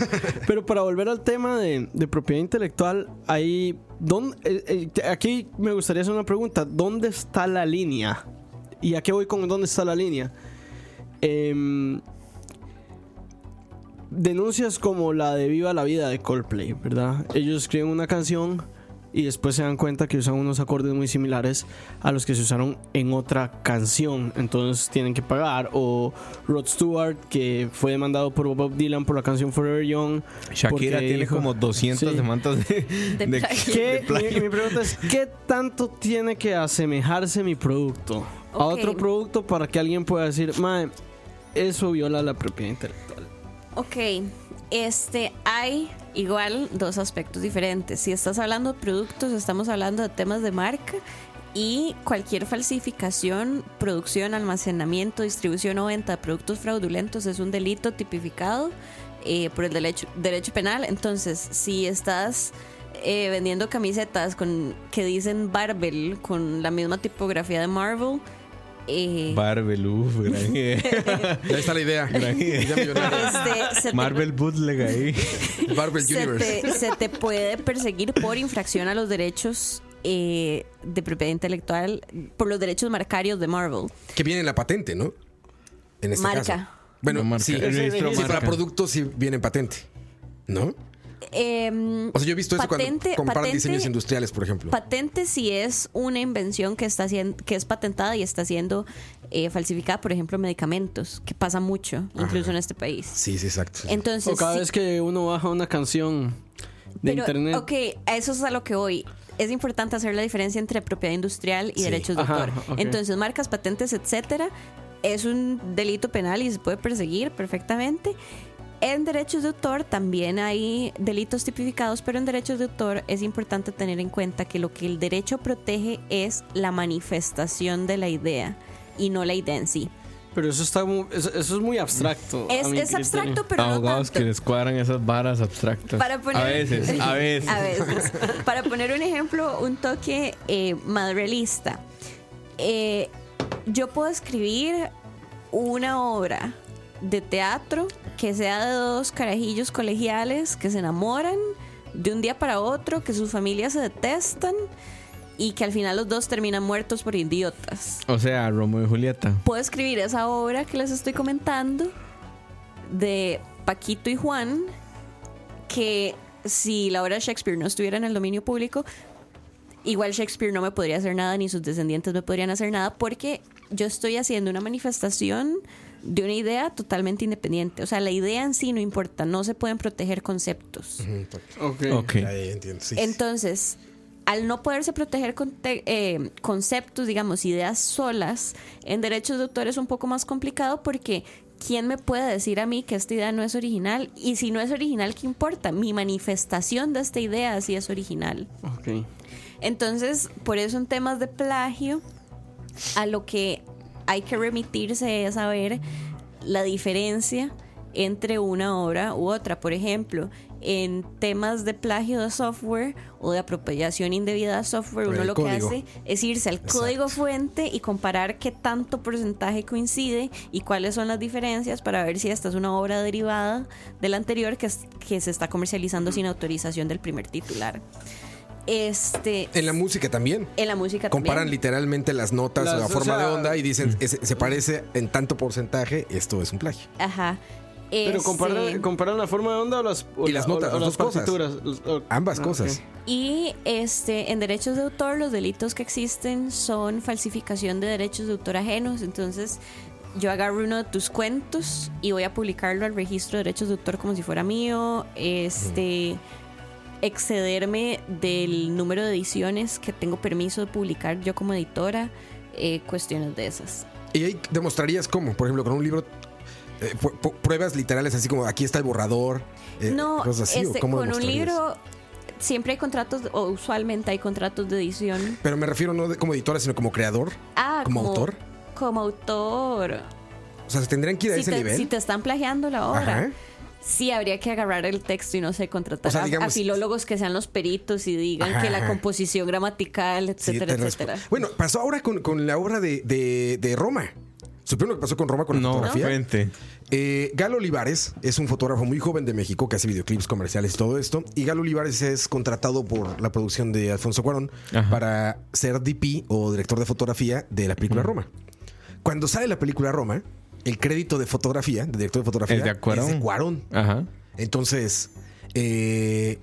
Pero para volver al tema de, de propiedad intelectual, ahí, ¿dónde, eh, eh, aquí me gustaría hacer una pregunta. ¿Dónde está la línea? ¿Y a qué voy con dónde está la línea? Em, denuncias como la de Viva la Vida de Coldplay, ¿verdad? Ellos escriben una canción y después se dan cuenta que usan unos acordes muy similares a los que se usaron en otra canción, entonces tienen que pagar. O Rod Stewart, que fue demandado por Bob Dylan por la canción Forever Young. Shakira tiene dijo- como 200 Sí. demandas de, De. ¿Qué- de plagio. mi, mi pregunta es, ¿qué tanto tiene que asemejarse mi producto a otro producto para que alguien pueda decir, mae, eso viola la propiedad intelectual? Ok, este, hay igual dos aspectos diferentes. Si estás hablando de productos, estamos hablando de temas de marca y cualquier falsificación, producción, almacenamiento, distribución o venta de productos fraudulentos es un delito tipificado eh, por el derecho, derecho penal. Entonces, si estás eh, vendiendo camisetas con que dicen Barbel con la misma tipografía de Marvel, eh, idea. (laughs) Ahí está la idea. Este, se te- Marvel Bootleg ahí. Marvel se Universe. te, se te puede perseguir por infracción a los derechos eh, de propiedad intelectual, por los derechos marcarios de Marvel. Que viene en la patente, ¿no? En este Marca. caso. Bueno, No, marca. sí. Sí, marca. para productos sí viene en patente. ¿No? Em, O sea, yo he visto eso cuando comparan patente- diseños industriales, por ejemplo. patente si es una invención que está siendo, que es patentada y está siendo eh, falsificada, por ejemplo, medicamentos, que pasa mucho, incluso en este país. Sí, sí, exacto. Entonces, O cada sí- vez que uno baja una canción de pero, internet. Ok, a eso es a lo que voy. Es importante hacer la diferencia entre propiedad industrial y Sí. derechos de Ajá, autor. Entonces, marcas, patentes, etcétera, es un delito penal y se puede perseguir perfectamente. En derechos de autor también hay delitos tipificados, pero en derechos de autor es importante tener en cuenta que lo que el derecho protege es la manifestación de la idea y no la idea en sí. Pero eso está mu- eso, eso es muy abstracto. a Es, abstracto, pero no Abogados tanto. que les cuadran esas varas abstractas. Para poner, a veces, a (laughs) veces. A veces. Para poner un ejemplo, un toque eh, madrelista. Eh, yo puedo escribir una obra de teatro que sea de dos carajillos colegiales que se enamoran de un día para otro, que sus familias se detestan y que al final los dos terminan muertos por idiotas. O sea, Romeo y Julieta. Puedo escribir esa obra que les estoy comentando de Paquito y Juan, que si la obra de Shakespeare no estuviera en el dominio público, igual Shakespeare no me podría hacer nada, ni sus descendientes me podrían hacer nada, porque yo estoy haciendo una manifestación de una idea totalmente independiente. O sea, la idea en sí no importa, no se pueden proteger conceptos. Ok. Ok. Ya, ya entiendo, sí. Entonces, al no poderse proteger conte- eh, conceptos, digamos, ideas solas, en derechos de autor es un poco más complicado porque ¿quién me puede decir a mí que esta idea no es original? Y si no es original, ¿qué importa? Mi manifestación de esta idea sí es original. Ok. Entonces, por eso en temas de plagio, a lo que hay que remitirse es saber la diferencia entre una obra u otra. Por ejemplo, en temas de plagio de software o de apropiación indebida de software, uno lo que hace es irse al Exacto. código fuente y comparar qué tanto porcentaje coincide y cuáles son las diferencias para ver si esta es una obra derivada de la anterior que, es- que se está comercializando sin autorización del primer titular. Este, En la música también. en la música Comparan también. literalmente las notas Las- o la o forma sea- de onda y dicen, "Es- se parece en tanto porcentaje, esto es un plagio. Ajá. Pero Este, comparan, comparan la forma de onda o las, o Y las notas, o las las dos cosas. partituras. Los- o- Ambas ah, cosas. Y este, en derechos de autor, los delitos que existen son falsificación de derechos de autor ajenos. Entonces, yo agarro uno de tus cuentos y voy a publicarlo al registro de derechos de autor como si fuera mío. Este. Excederme del número de ediciones que tengo permiso de publicar yo como editora. eh, cuestiones de esas. Y ahí demostrarías cómo, por ejemplo, con un libro, eh, pruebas literales así como aquí está el borrador. eh, No, cosas así, ¿o este, cómo con un libro siempre hay contratos, o usualmente hay contratos de edición. Pero me refiero no de- como editora, sino como creador. Ah, ¿Como autor? Como autor. O sea, se tendrían que ir a Si ese te, nivel. si te están plagiando la obra, Ajá. Sí habría que agarrar el texto y no sé, contratar O sea, a- filólogos que sean los peritos y digan Ajá, que la composición gramatical, etcétera, etcétera. Bueno, pasó ahora con, con la obra de, de- de Roma. ¿Supieron lo que pasó con Roma con la No, fotografía? frente. Eh, Galo Olivares es un fotógrafo muy joven de México que hace videoclips comerciales y todo esto. Y Galo Olivares es contratado por la producción de Alfonso Cuarón Ajá. para ser DP o director de fotografía de la película Roma. Cuando sale la película Roma, el crédito de fotografía, de director de fotografía, Es de Cuarón. Cuarón. Ajá. Entonces, eh,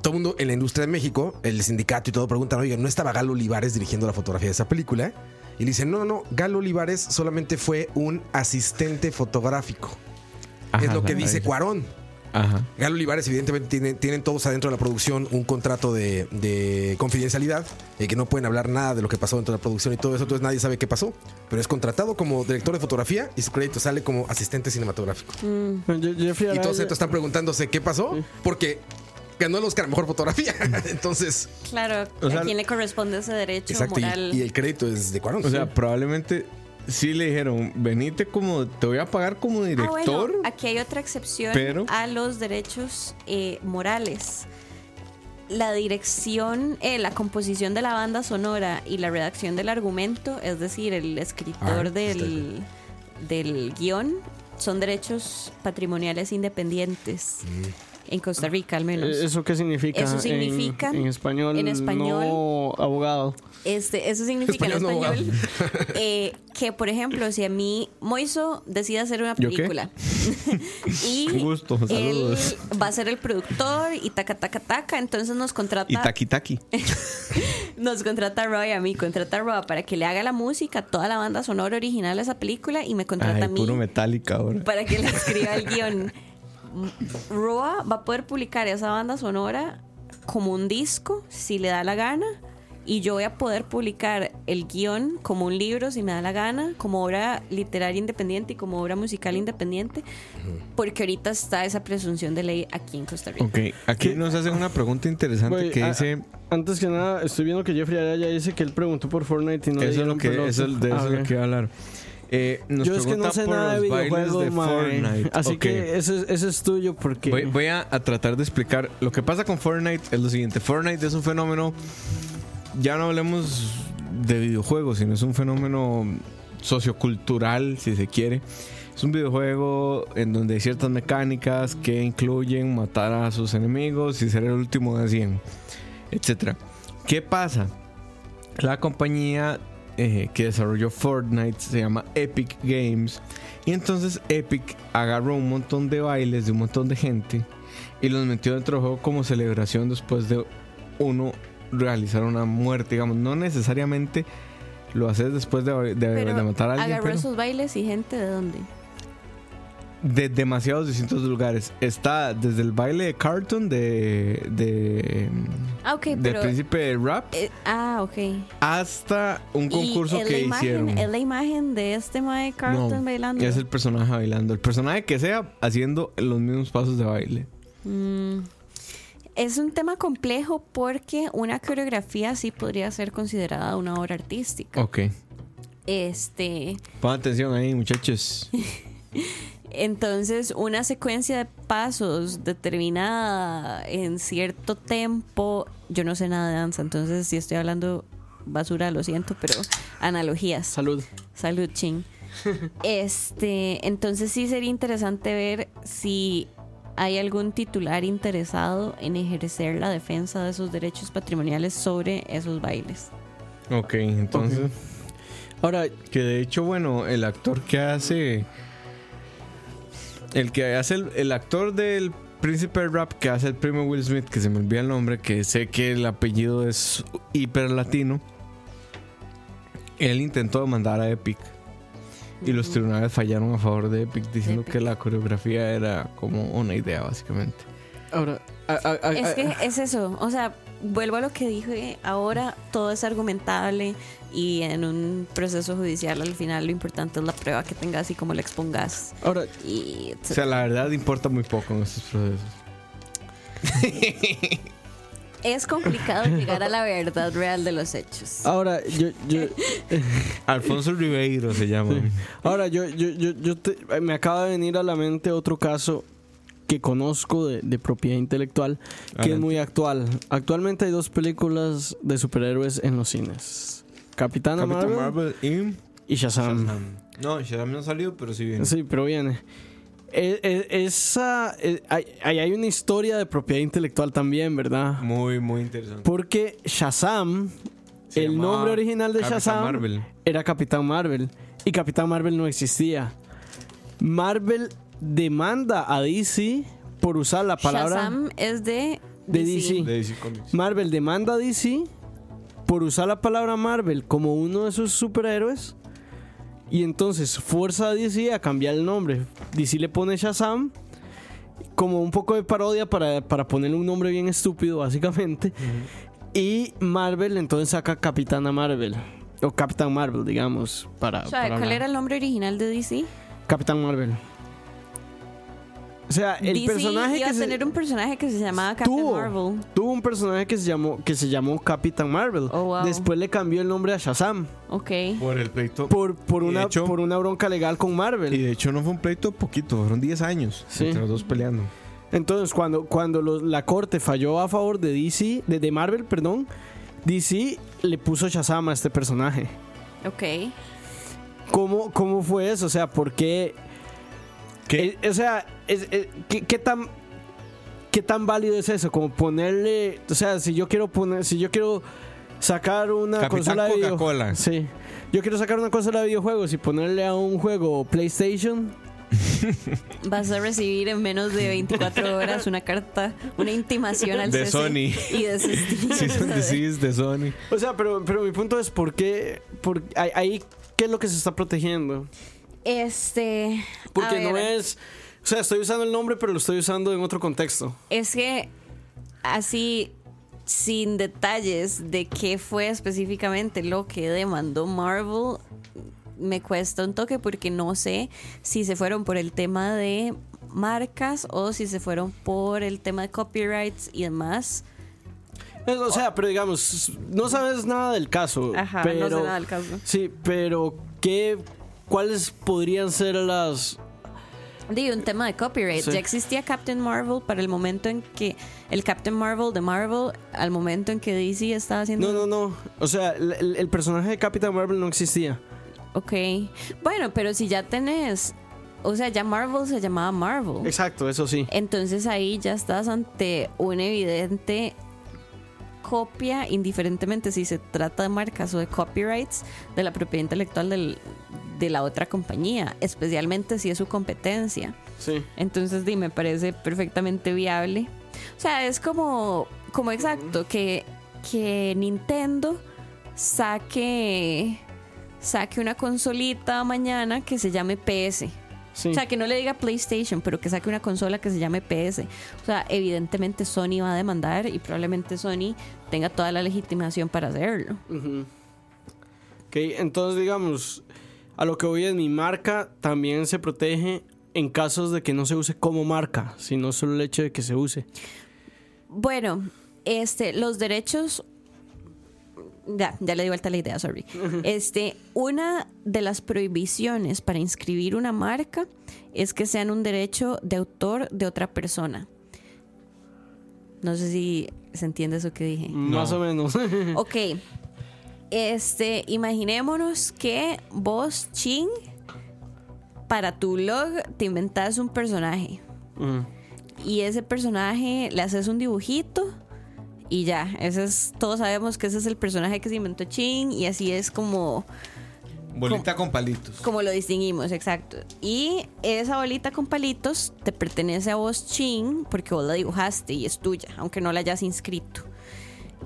todo el mundo en la industria de México, el sindicato y todo, preguntan, oiga, ¿no estaba Galo Olivares dirigiendo la fotografía de esa película? Y le dicen, no, no, Galo Olivares solamente fue un asistente fotográfico. es lo que dice. Cuarón. Ajá. Galo Olivares, evidentemente, tienen, tienen todos adentro de la producción un contrato de, de confidencialidad, eh, que no pueden hablar nada de lo que pasó dentro de la producción y todo eso, entonces nadie sabe qué pasó. Pero es contratado como director de fotografía y su crédito sale como asistente cinematográfico. Jeffrey Y todos estos están preguntándose qué pasó, porque ganó el Oscar a Mejor Fotografía. (laughs) Entonces, Claro, O sea, ¿a quién le corresponde ese derecho exacto, moral? y el crédito es de Cuarón. O sea, probablemente sí le dijeron, venite como, te voy a pagar como Ah, director. bueno, aquí hay otra excepción pero- a los derechos eh, morales. La dirección, eh, la composición de la banda sonora y la redacción del argumento, es decir, el escritor Ah, del, del guion, son derechos patrimoniales independientes. En Costa Rica, al menos. ¿Eso qué significa? Eso En- significa, En, español. en español- No abogado. Este, eso significa en Español no eh, que, por ejemplo, si a mí Moiso decide hacer una película (laughs) y Un gusto, él va a ser el productor y taca, taca, taca, entonces nos contrata, Y taki taki. (laughs) nos contrata a Roy a mí, contrata a Roy para que le haga la música, toda la banda sonora original de esa película y me contrata Ay, a mí puro metálica ahora. para que le escriba el guion. Roa va a poder publicar esa banda sonora como un disco si le da la gana. Y yo voy a poder publicar el guion como un libro si me da la gana, como obra literaria independiente y como obra musical independiente, porque ahorita está esa presunción de ley aquí en Costa Rica. Ok, aquí nos hacen una pregunta interesante Güey, que a- dice... Antes que nada, estoy viendo que Jeffrey Araya dice que él preguntó por Fortnite y no le eso es lo dieron que, pelota. eso es de eso Ah, es lo ok. que iba a hablar. Eh, nos Yo es que no sé nada de videojuegos, de. Fortnite. Así que ese, es- tuyo porque... Voy, voy a, a tratar de explicar. Lo que pasa con Fortnite es lo siguiente. Fortnite es un fenómeno, ya no hablemos de videojuegos, sino es un fenómeno sociocultural, si se quiere. Es un videojuego en donde hay ciertas mecánicas que incluyen matar a sus enemigos y ser el último de 100, etc. ¿Qué pasa? La compañía eh, que desarrolló Fortnite se llama Epic Games. Y entonces Epic agarró un montón de bailes de un montón de gente y los metió dentro del juego como celebración después de uno realizar una muerte. Digamos, no necesariamente lo haces después de, de- matar a alguien, agarró pero esos bailes y gente de dónde? De demasiados distintos lugares. Está desde el baile de Cartoon de, de, Ah, ok, de pero... Príncipe de Rap eh, ah, ok. hasta un concurso que imagen, hicieron. Es la imagen de este Mae Carlton No, bailando. Es el personaje bailando. El personaje que sea haciendo los mismos pasos de baile. Mm. Es un tema complejo porque una coreografía sí podría ser considerada una obra artística. Ok. Este, Pon atención ahí, muchachos. (laughs) entonces una secuencia de pasos determinada en cierto tempo, yo no sé nada de danza, entonces si estoy hablando basura, lo siento, pero analogías. Salud. Salud, ching. (laughs) Este, entonces sí sería interesante ver si hay algún titular interesado en ejercer la defensa de esos derechos patrimoniales sobre esos bailes. Ok, entonces. Ahora, Que de hecho, bueno, el actor que hace. El que hace el, el actor del príncipe rap que hace el primo Will Smith, que se me olvida el nombre, que sé que el apellido es hiper latino, él intentó demandar a Epic. Y los tribunales fallaron a favor de Epic, diciendo Epic. que la coreografía era como una idea, básicamente. Ahora, a- a- a- Es a- que es eso, o sea, vuelvo a lo que dije, ahora todo es argumentable y en un proceso judicial al final lo importante es la prueba que tengas y cómo la expongas. ahora, Y O sea, la verdad importa muy poco en estos procesos. (laughs) es complicado llegar a la verdad real de los hechos. ahora, yo, yo, (laughs) Alfonso Ribeiro se llama. ahora, yo, yo, yo, yo te- me acaba de venir a la mente otro caso que conozco de, de propiedad intelectual que es muy actual. Actualmente hay dos películas de superhéroes en los cines. Capitana Capitán Marvel, Marvel y y Shazam. Shazam. No, Shazam no ha salido, pero sí viene. Sí, pero viene. E- e- esa, e- hay, hay una historia de propiedad intelectual también, ¿verdad? Muy, muy interesante. Porque Shazam, Se el nombre original de Capitán Shazam Marvel. era Capitán Marvel. Y Capitán Marvel no existía. Marvel demanda a DC por usar la palabra... Shazam es de De DC. De DC Comics. Marvel demanda a DC por usar la palabra Marvel como uno de sus superhéroes. Y entonces fuerza a DC a cambiar el nombre. DC le pone Shazam como un poco de parodia para, para ponerle un nombre bien estúpido, básicamente. Y Marvel entonces saca Capitana Marvel. O Capitán Marvel, digamos. Para, O sea, para ¿cuál hablar. era el nombre original de DC? Capitán Marvel. O sea, el DC personaje iba que a se- tener un personaje que se llamaba Captain tuvo, Marvel. tuvo un personaje que se llamó que se llamó Capitán Marvel. Oh, wow. Después le cambió el nombre a Shazam Ok. Por el pleito. por, por una hecho- por una bronca legal con Marvel. Y de hecho no fue un pleito poquito, fueron 10 años Sí. entre los dos peleando. Entonces, cuando cuando los- la corte falló a favor de DC, de, de Marvel, perdón, DC le puso Shazam a este personaje. Ok. ¿Cómo, cómo fue eso? O sea, ¿por qué? ¿Qué? Eh, o sea, es- eh, ¿qué, qué tan qué tan válido es eso? Como ponerle, o sea, si yo quiero poner, si yo quiero sacar una Capitán consola de video- Coca-Cola. sí, yo quiero sacar una consola de videojuegos y ponerle a un juego PlayStation. (laughs) Vas a recibir en menos de 24 horas una carta, una intimación al De CC Sony. Y desistir. Season Disease de Sony. O sea, pero, pero mi punto es por qué, por, ahí, ahí, ¿qué es lo que se está protegiendo? Este. Porque no ver, es, o sea, estoy usando el nombre, pero lo estoy usando en otro contexto. Es que así, sin detalles de qué fue específicamente lo que demandó Marvel, me cuesta un toque porque no sé si se fueron por el tema de marcas o si se fueron por el tema de copyrights y demás. O sea, pero digamos, no sabes nada del caso. Ajá, pero, no sé nada del caso. Sí, pero ¿qué, ¿cuáles podrían ser las... Digo, un tema de copyright. Sí. Ya existía Captain Marvel para el momento en que el Captain Marvel de Marvel, al momento en que DC estaba haciendo. No, no, no. O sea, el, el- personaje de Capitán Marvel no existía. Ok. Bueno, pero si ya tenés. O sea, ya Marvel se llamaba Marvel. Exacto, eso sí. Entonces ahí ya estás ante una evidente copia, indiferentemente si se trata de marcas o de copyrights, de la propiedad intelectual del- de la otra compañía, especialmente si es su competencia. Sí. Entonces, di, me parece perfectamente viable. O sea, es como, como exacto, que, que Nintendo saque, saque una consolita mañana que se llame PS. Sí. O sea, que no le diga PlayStation, pero que saque una consola que se llame PS. O sea, evidentemente Sony va a demandar y probablemente Sony tenga toda la legitimación para hacerlo. Ok, entonces digamos, a lo que voy es mi marca también se protege en casos de que no se use como marca, sino solo el hecho de que se use. Bueno, este, los derechos. Ya, ya le di vuelta la idea, sorry. Este, una de las prohibiciones para inscribir una marca es que sean un derecho de autor de otra persona. No sé si se entiende eso que dije. Más o menos. Ok. Este, imaginémonos que vos, Ching, para tu blog te inventas un personaje. Ujú. Y ese personaje le haces un dibujito y ya. Ese es, todos sabemos que ese es el personaje que se inventó Ching y así es como Bolita con palitos. Como lo distinguimos, exacto. Y esa bolita con palitos te pertenece a vos, Chin, porque vos la dibujaste y es tuya, aunque no la hayas inscrito.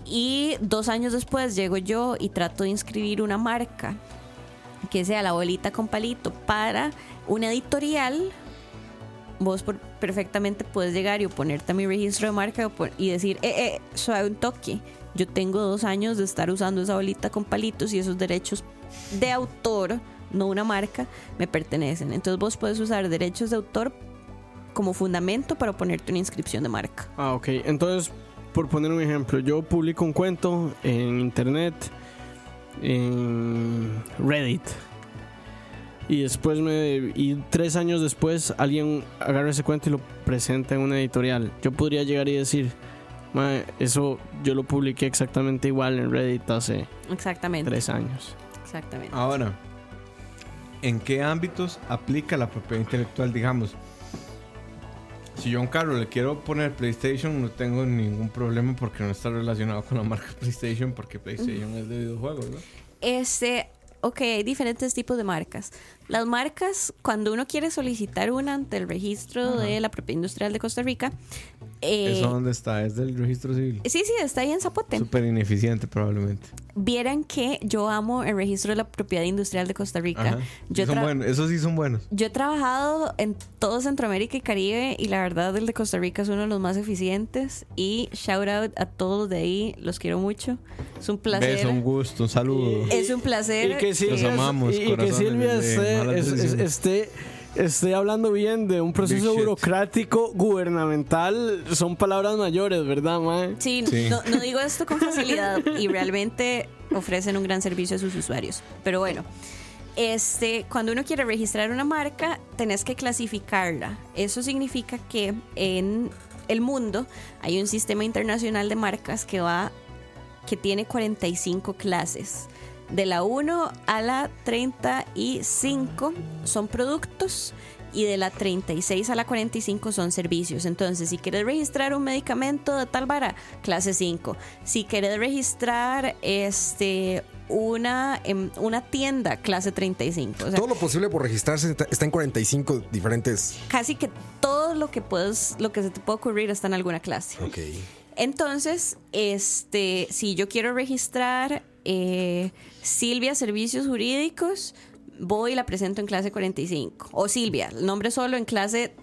Y dos años después llego yo y trato de inscribir una marca que sea la bolita con palito para una editorial. Vos perfectamente puedes llegar y ponerte a mi registro de marca y decir, eh, eh, suave un toque. Yo tengo dos años de estar usando esa bolita con palitos y esos derechos de autor, no una marca, me pertenecen. Entonces vos puedes usar derechos de autor como fundamento para ponerte una inscripción de marca. Ah, ok. Entonces, por poner un ejemplo, yo publico un cuento en internet, en Reddit. Y después me. Y tres años después alguien agarra ese cuento y lo presenta en una editorial. Yo podría llegar y decir, "Mae, eso yo lo publiqué exactamente igual en Reddit hace Exactamente. tres años. Exactamente. Ahora, ¿en qué ámbitos aplica la propiedad intelectual? Digamos, si yo a un carro le quiero poner PlayStation, no tengo ningún problema porque no está relacionado con la marca (laughs) PlayStation, porque PlayStation es de videojuegos, ¿no? Este, ok, hay diferentes tipos de marcas. Las marcas, cuando uno quiere solicitar una ante el registro de la propiedad industrial de Costa Rica, eh, ¿Eso dónde está? Es del registro civil. sí, sí, está ahí en Zapote. Súper ineficiente, probablemente. Vieran que yo amo el registro de la propiedad industrial de Costa Rica. Yo, Son buenos. Esos sí son buenos. yo he trabajado en todo Centroamérica y Caribe y la verdad el de Costa Rica es uno de los más eficientes y shout out a todos de ahí, los quiero mucho. Es un placer. Beso, un gusto, un saludo. Es un placer. Y que Silvia, amamos, y- y que Silvia esté, malas es- es- decisiones. esté, esté hablando bien de un proceso burocrático gubernamental. Son palabras mayores, ¿verdad, Mae? Sí, Sí. No, no digo esto con facilidad y realmente ofrecen un gran servicio a sus usuarios. Pero bueno, este, cuando uno quiere registrar una marca, tenés que clasificarla. Eso significa que en el mundo hay un sistema internacional de marcas que va que tiene 45 clases. De la 1 a la 35 son productos y de la 36 a la 45 son servicios. Entonces, si quieres registrar un medicamento de tal vara, clase 5. Si quieres registrar este una, em, una tienda, clase 35. O sea, Todo lo posible por registrarse está está en 45 diferentes. casi que todo lo que puedes, lo que se te puede ocurrir está en alguna clase. Ok. Entonces, este, si yo quiero registrar eh, Silvia Servicios Jurídicos, voy y la presento en clase 45. O Silvia, el nombre solo en clase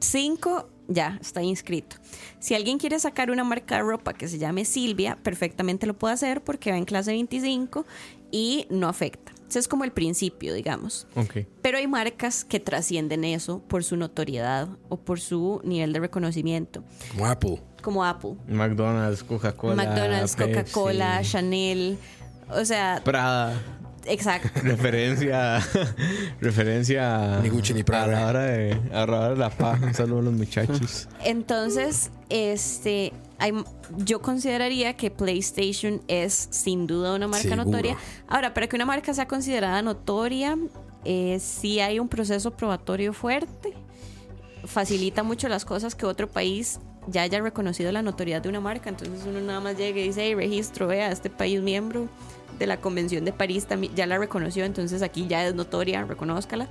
5, ya está inscrito. Si alguien quiere sacar una marca de ropa que se llame Silvia, perfectamente lo puede hacer porque va en clase 25 y no afecta. Ese es como el principio, digamos. Pero hay marcas que trascienden eso por su notoriedad o por su nivel de reconocimiento, Como Apple. como Apple. McDonald's, Coca-Cola. McDonald's, Coca-Cola, Chanel. O sea, Prada. Exacto. (laughs) Referencia. (laughs) referencia. Ni Gucci ni Prada. A la hora de, a la hora de la paja. Un saludo a los muchachos. Entonces, este, hay- yo consideraría que PlayStation es sin duda una marca Seguro. notoria. Ahora, para que una marca sea considerada notoria, eh, sí hay un proceso probatorio fuerte. Facilita mucho las cosas que otro país ya haya reconocido la notoriedad de una marca. Entonces uno nada más llega y dice, hey, registro, vea, este país miembro de la Convención de París también ya la reconoció, entonces aquí ya es notoria, reconózcala.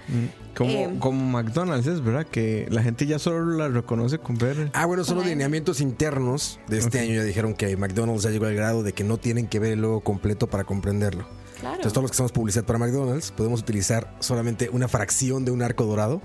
Como, Eh, como McDonald's, es verdad que la gente ya solo la reconoce con ver. Ah, bueno, son los lineamientos internos de este año. Ya dijeron que McDonald's ya llegó al grado de que no tienen que ver el logo completo para comprenderlo. Claro. Entonces, todos los que hacemos publicidad para McDonald's podemos utilizar solamente una fracción de un arco dorado.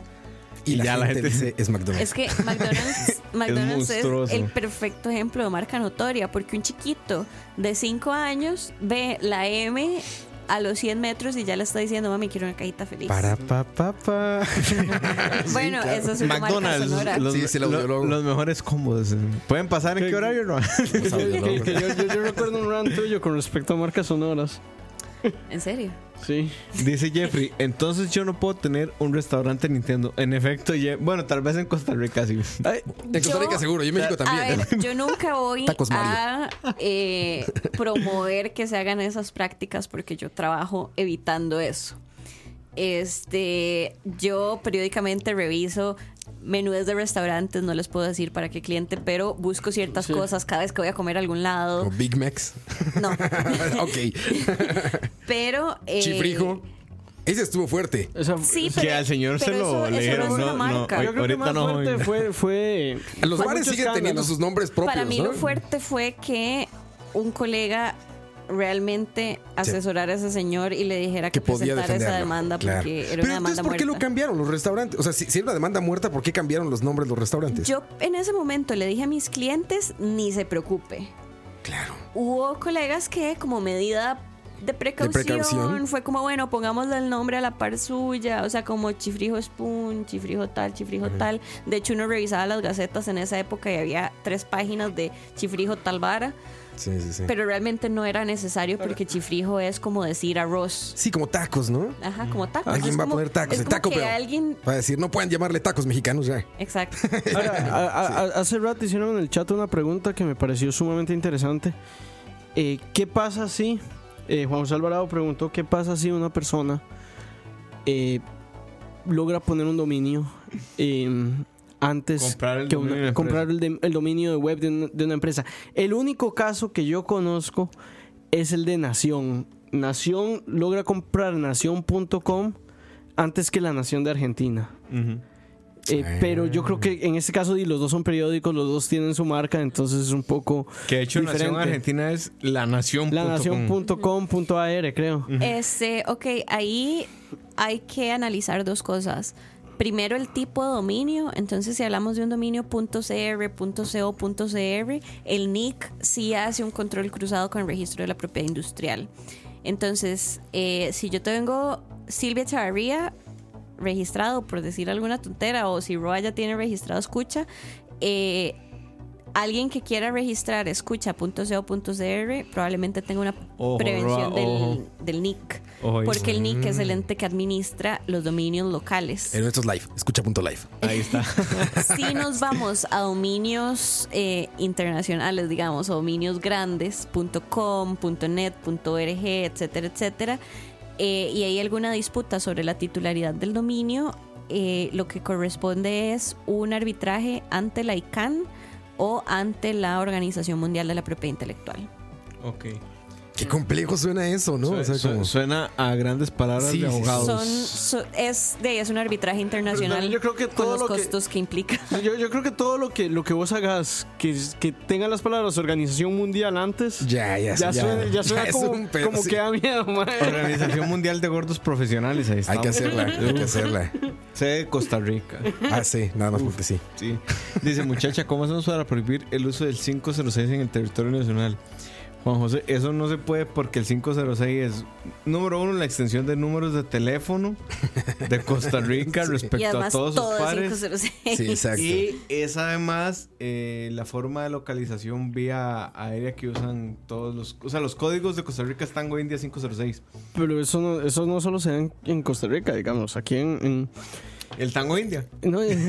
Y, Y la, ya la gente, gente- dice es McDonald's. Es que McDonald's, (laughs) McDonald's es, monstruoso. el perfecto ejemplo de marca notoria, porque un chiquito de 5 años ve la M a los 100 metros y ya le está diciendo, mami, quiero una cajita feliz. Para pa pa pa. (laughs) bueno, claro. eso es una marca McDonald's, sonora. los, Sí, es el lo- los mejores combos. ¿Pueden pasar en qué horario no? (laughs) Que- que- que yo, yo- yo recuerdo un rant tuyo con respecto a marcas sonoras. ¿En serio? Sí. Dice Jeffrey, entonces yo no puedo tener un restaurante Nintendo. En efecto, Ye- bueno, tal vez en Costa Rica sí. En Costa Rica Yo- seguro, y en México A también. ver, yo nunca voy Tacos a eh, promover que se hagan esas prácticas porque yo trabajo evitando eso. Este, yo periódicamente reviso menús de restaurantes, no les puedo decir para qué cliente, pero busco ciertas Sí. cosas cada vez que voy a comer a algún lado. Como Big Macs. No, (laughs) ok. (laughs) pero eh, Chifrijo. Ese estuvo fuerte. Esa- Sí, Que al señor se lo eso- eso leyeron, no no, una no, Yo creo que más no, fuerte (laughs) fue, fue. Los fue bares siguen teniendo sus nombres propios, Para mí ¿no? lo fuerte fue que un colega realmente asesorara a ese señor y le dijera que, que podía presentara esa demanda Claro. porque era Pero una entonces, demanda ¿por qué lo cambiaron los restaurantes? O sea, si, si era una demanda muerta, ¿por qué cambiaron los nombres de los restaurantes? Yo en ese momento le dije a mis clientes, ni se preocupe. Claro. Hubo colegas que como medida de precaución, precaución. fue como, bueno, pongámosle el nombre a la par suya, o sea, como Chifrijo Spoon, Chifrijo tal, Chifrijo tal. De hecho, uno revisaba las gacetas en esa época y había tres páginas de Chifrijo tal vara, Sí, sí, sí. pero realmente no era necesario porque Chifrijo es como decir arroz. Sí, como tacos, ¿no? Ajá, como tacos. Alguien Es va a poner tacos. es El taco, pero. alguien... Va a decir, no pueden llamarle tacos mexicanos ya. Exacto. (laughs) Ahora, a- a- hace rato hicieron en el chat una pregunta que me pareció sumamente interesante. Eh, ¿Qué pasa si, eh, Juan José Alvarado preguntó, ¿qué pasa si una persona eh, logra poner un dominio eh, antes Comprar el que dominio una- comprar el, de- el dominio de web de una, de una empresa? El único caso que yo conozco es el de Nación. Nación logra comprar nación.com antes que la Nación de Argentina. Eh, pero yo creo que en este caso y los dos son periódicos, los dos tienen su marca, entonces es un poco Que de hecho diferente. Nación Argentina es la nación. La nación.com.ar, creo. Este, ok, ahí hay que analizar dos cosas. Primero el tipo de dominio, entonces si hablamos de un dominio .cr, el NIC sí hace un control cruzado con el registro de la propiedad industrial. Entonces, eh, si yo tengo Silvia Chavarría registrado, por decir alguna tontera, o si Roa ya tiene registrado escucha, eh, alguien que quiera registrar escucha.co.cr probablemente tenga una Ojo, prevención Roa, del, del NIC. Ojo ahí. Porque el NIC es el ente que administra los dominios locales. En nuestros live. Escucha.live. Ahí está. (laughs) (laughs) Si nos vamos a dominios eh, internacionales, digamos, o dominios grandes, .com, .net, .org, etcétera, etcétera, eh, y hay alguna disputa sobre la titularidad del dominio, eh, lo que corresponde es un arbitraje ante la ICANN o ante la Organización Mundial de la Propiedad Intelectual. Qué complejo suena eso, ¿no? O sea, Su- como- Suena a grandes palabras Sí, de abogados. Son, so- es, de, es un arbitraje internacional yo creo que con todo los lo costos que implica. (laughs) Yo, yo creo que todo lo que, lo que vos hagas, que, que tenga las palabras Organización Mundial antes, Ya, ya, ya, ya. suena, ya suena como, un pedo, como sí. que da miedo, mae. Organización Mundial de Gordos Profesionales. Ahí está. Hay que hacerla, hay que hacerla. Sede de Costa Rica. Ah, sí, nada más porque sí. Sí. Dice, muchacha, ¿cómo hacemos para prohibir el uso del 506 en el territorio nacional? Juan José, eso no se puede porque el 506 es, número uno, la extensión de números de teléfono de Costa Rica (laughs) respecto a además todos sus todo es pares. 506. Sí, exacto. Y es además eh, la forma de localización vía aérea que usan todos los... O sea, los códigos de Costa Rica están hoy en día 506. Pero eso no, eso no solo se da en, en Costa Rica, digamos. Aquí en. en- El tango india. no, en,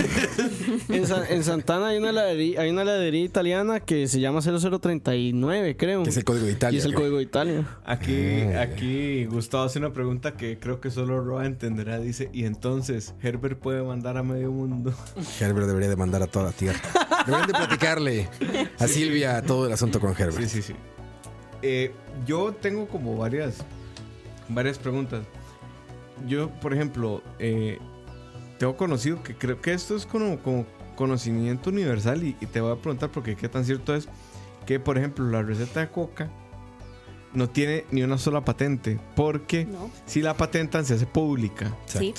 (laughs) en Sa- en Santana hay una, heladería, hay una heladería italiana que se llama 0039, creo. Que es el código de Italia. Y es el creo. código de Italia. Aquí, aquí Gustavo hace una pregunta que creo que solo Roa entenderá. Dice, y entonces, Herbert puede mandar a medio mundo. (laughs) Herbert debería de mandar a toda la tierra. Deberían de platicarle a Silvia todo el asunto con Herbert. Sí, sí, sí. Eh, yo tengo como varias, varias preguntas. Yo, por ejemplo, eh, tengo conocido que creo que esto es como, como conocimiento universal y, y te voy a preguntar porque qué tan cierto es que, por ejemplo, la receta de coca no tiene ni una sola patente porque No. si la patentan se hace pública. Sí.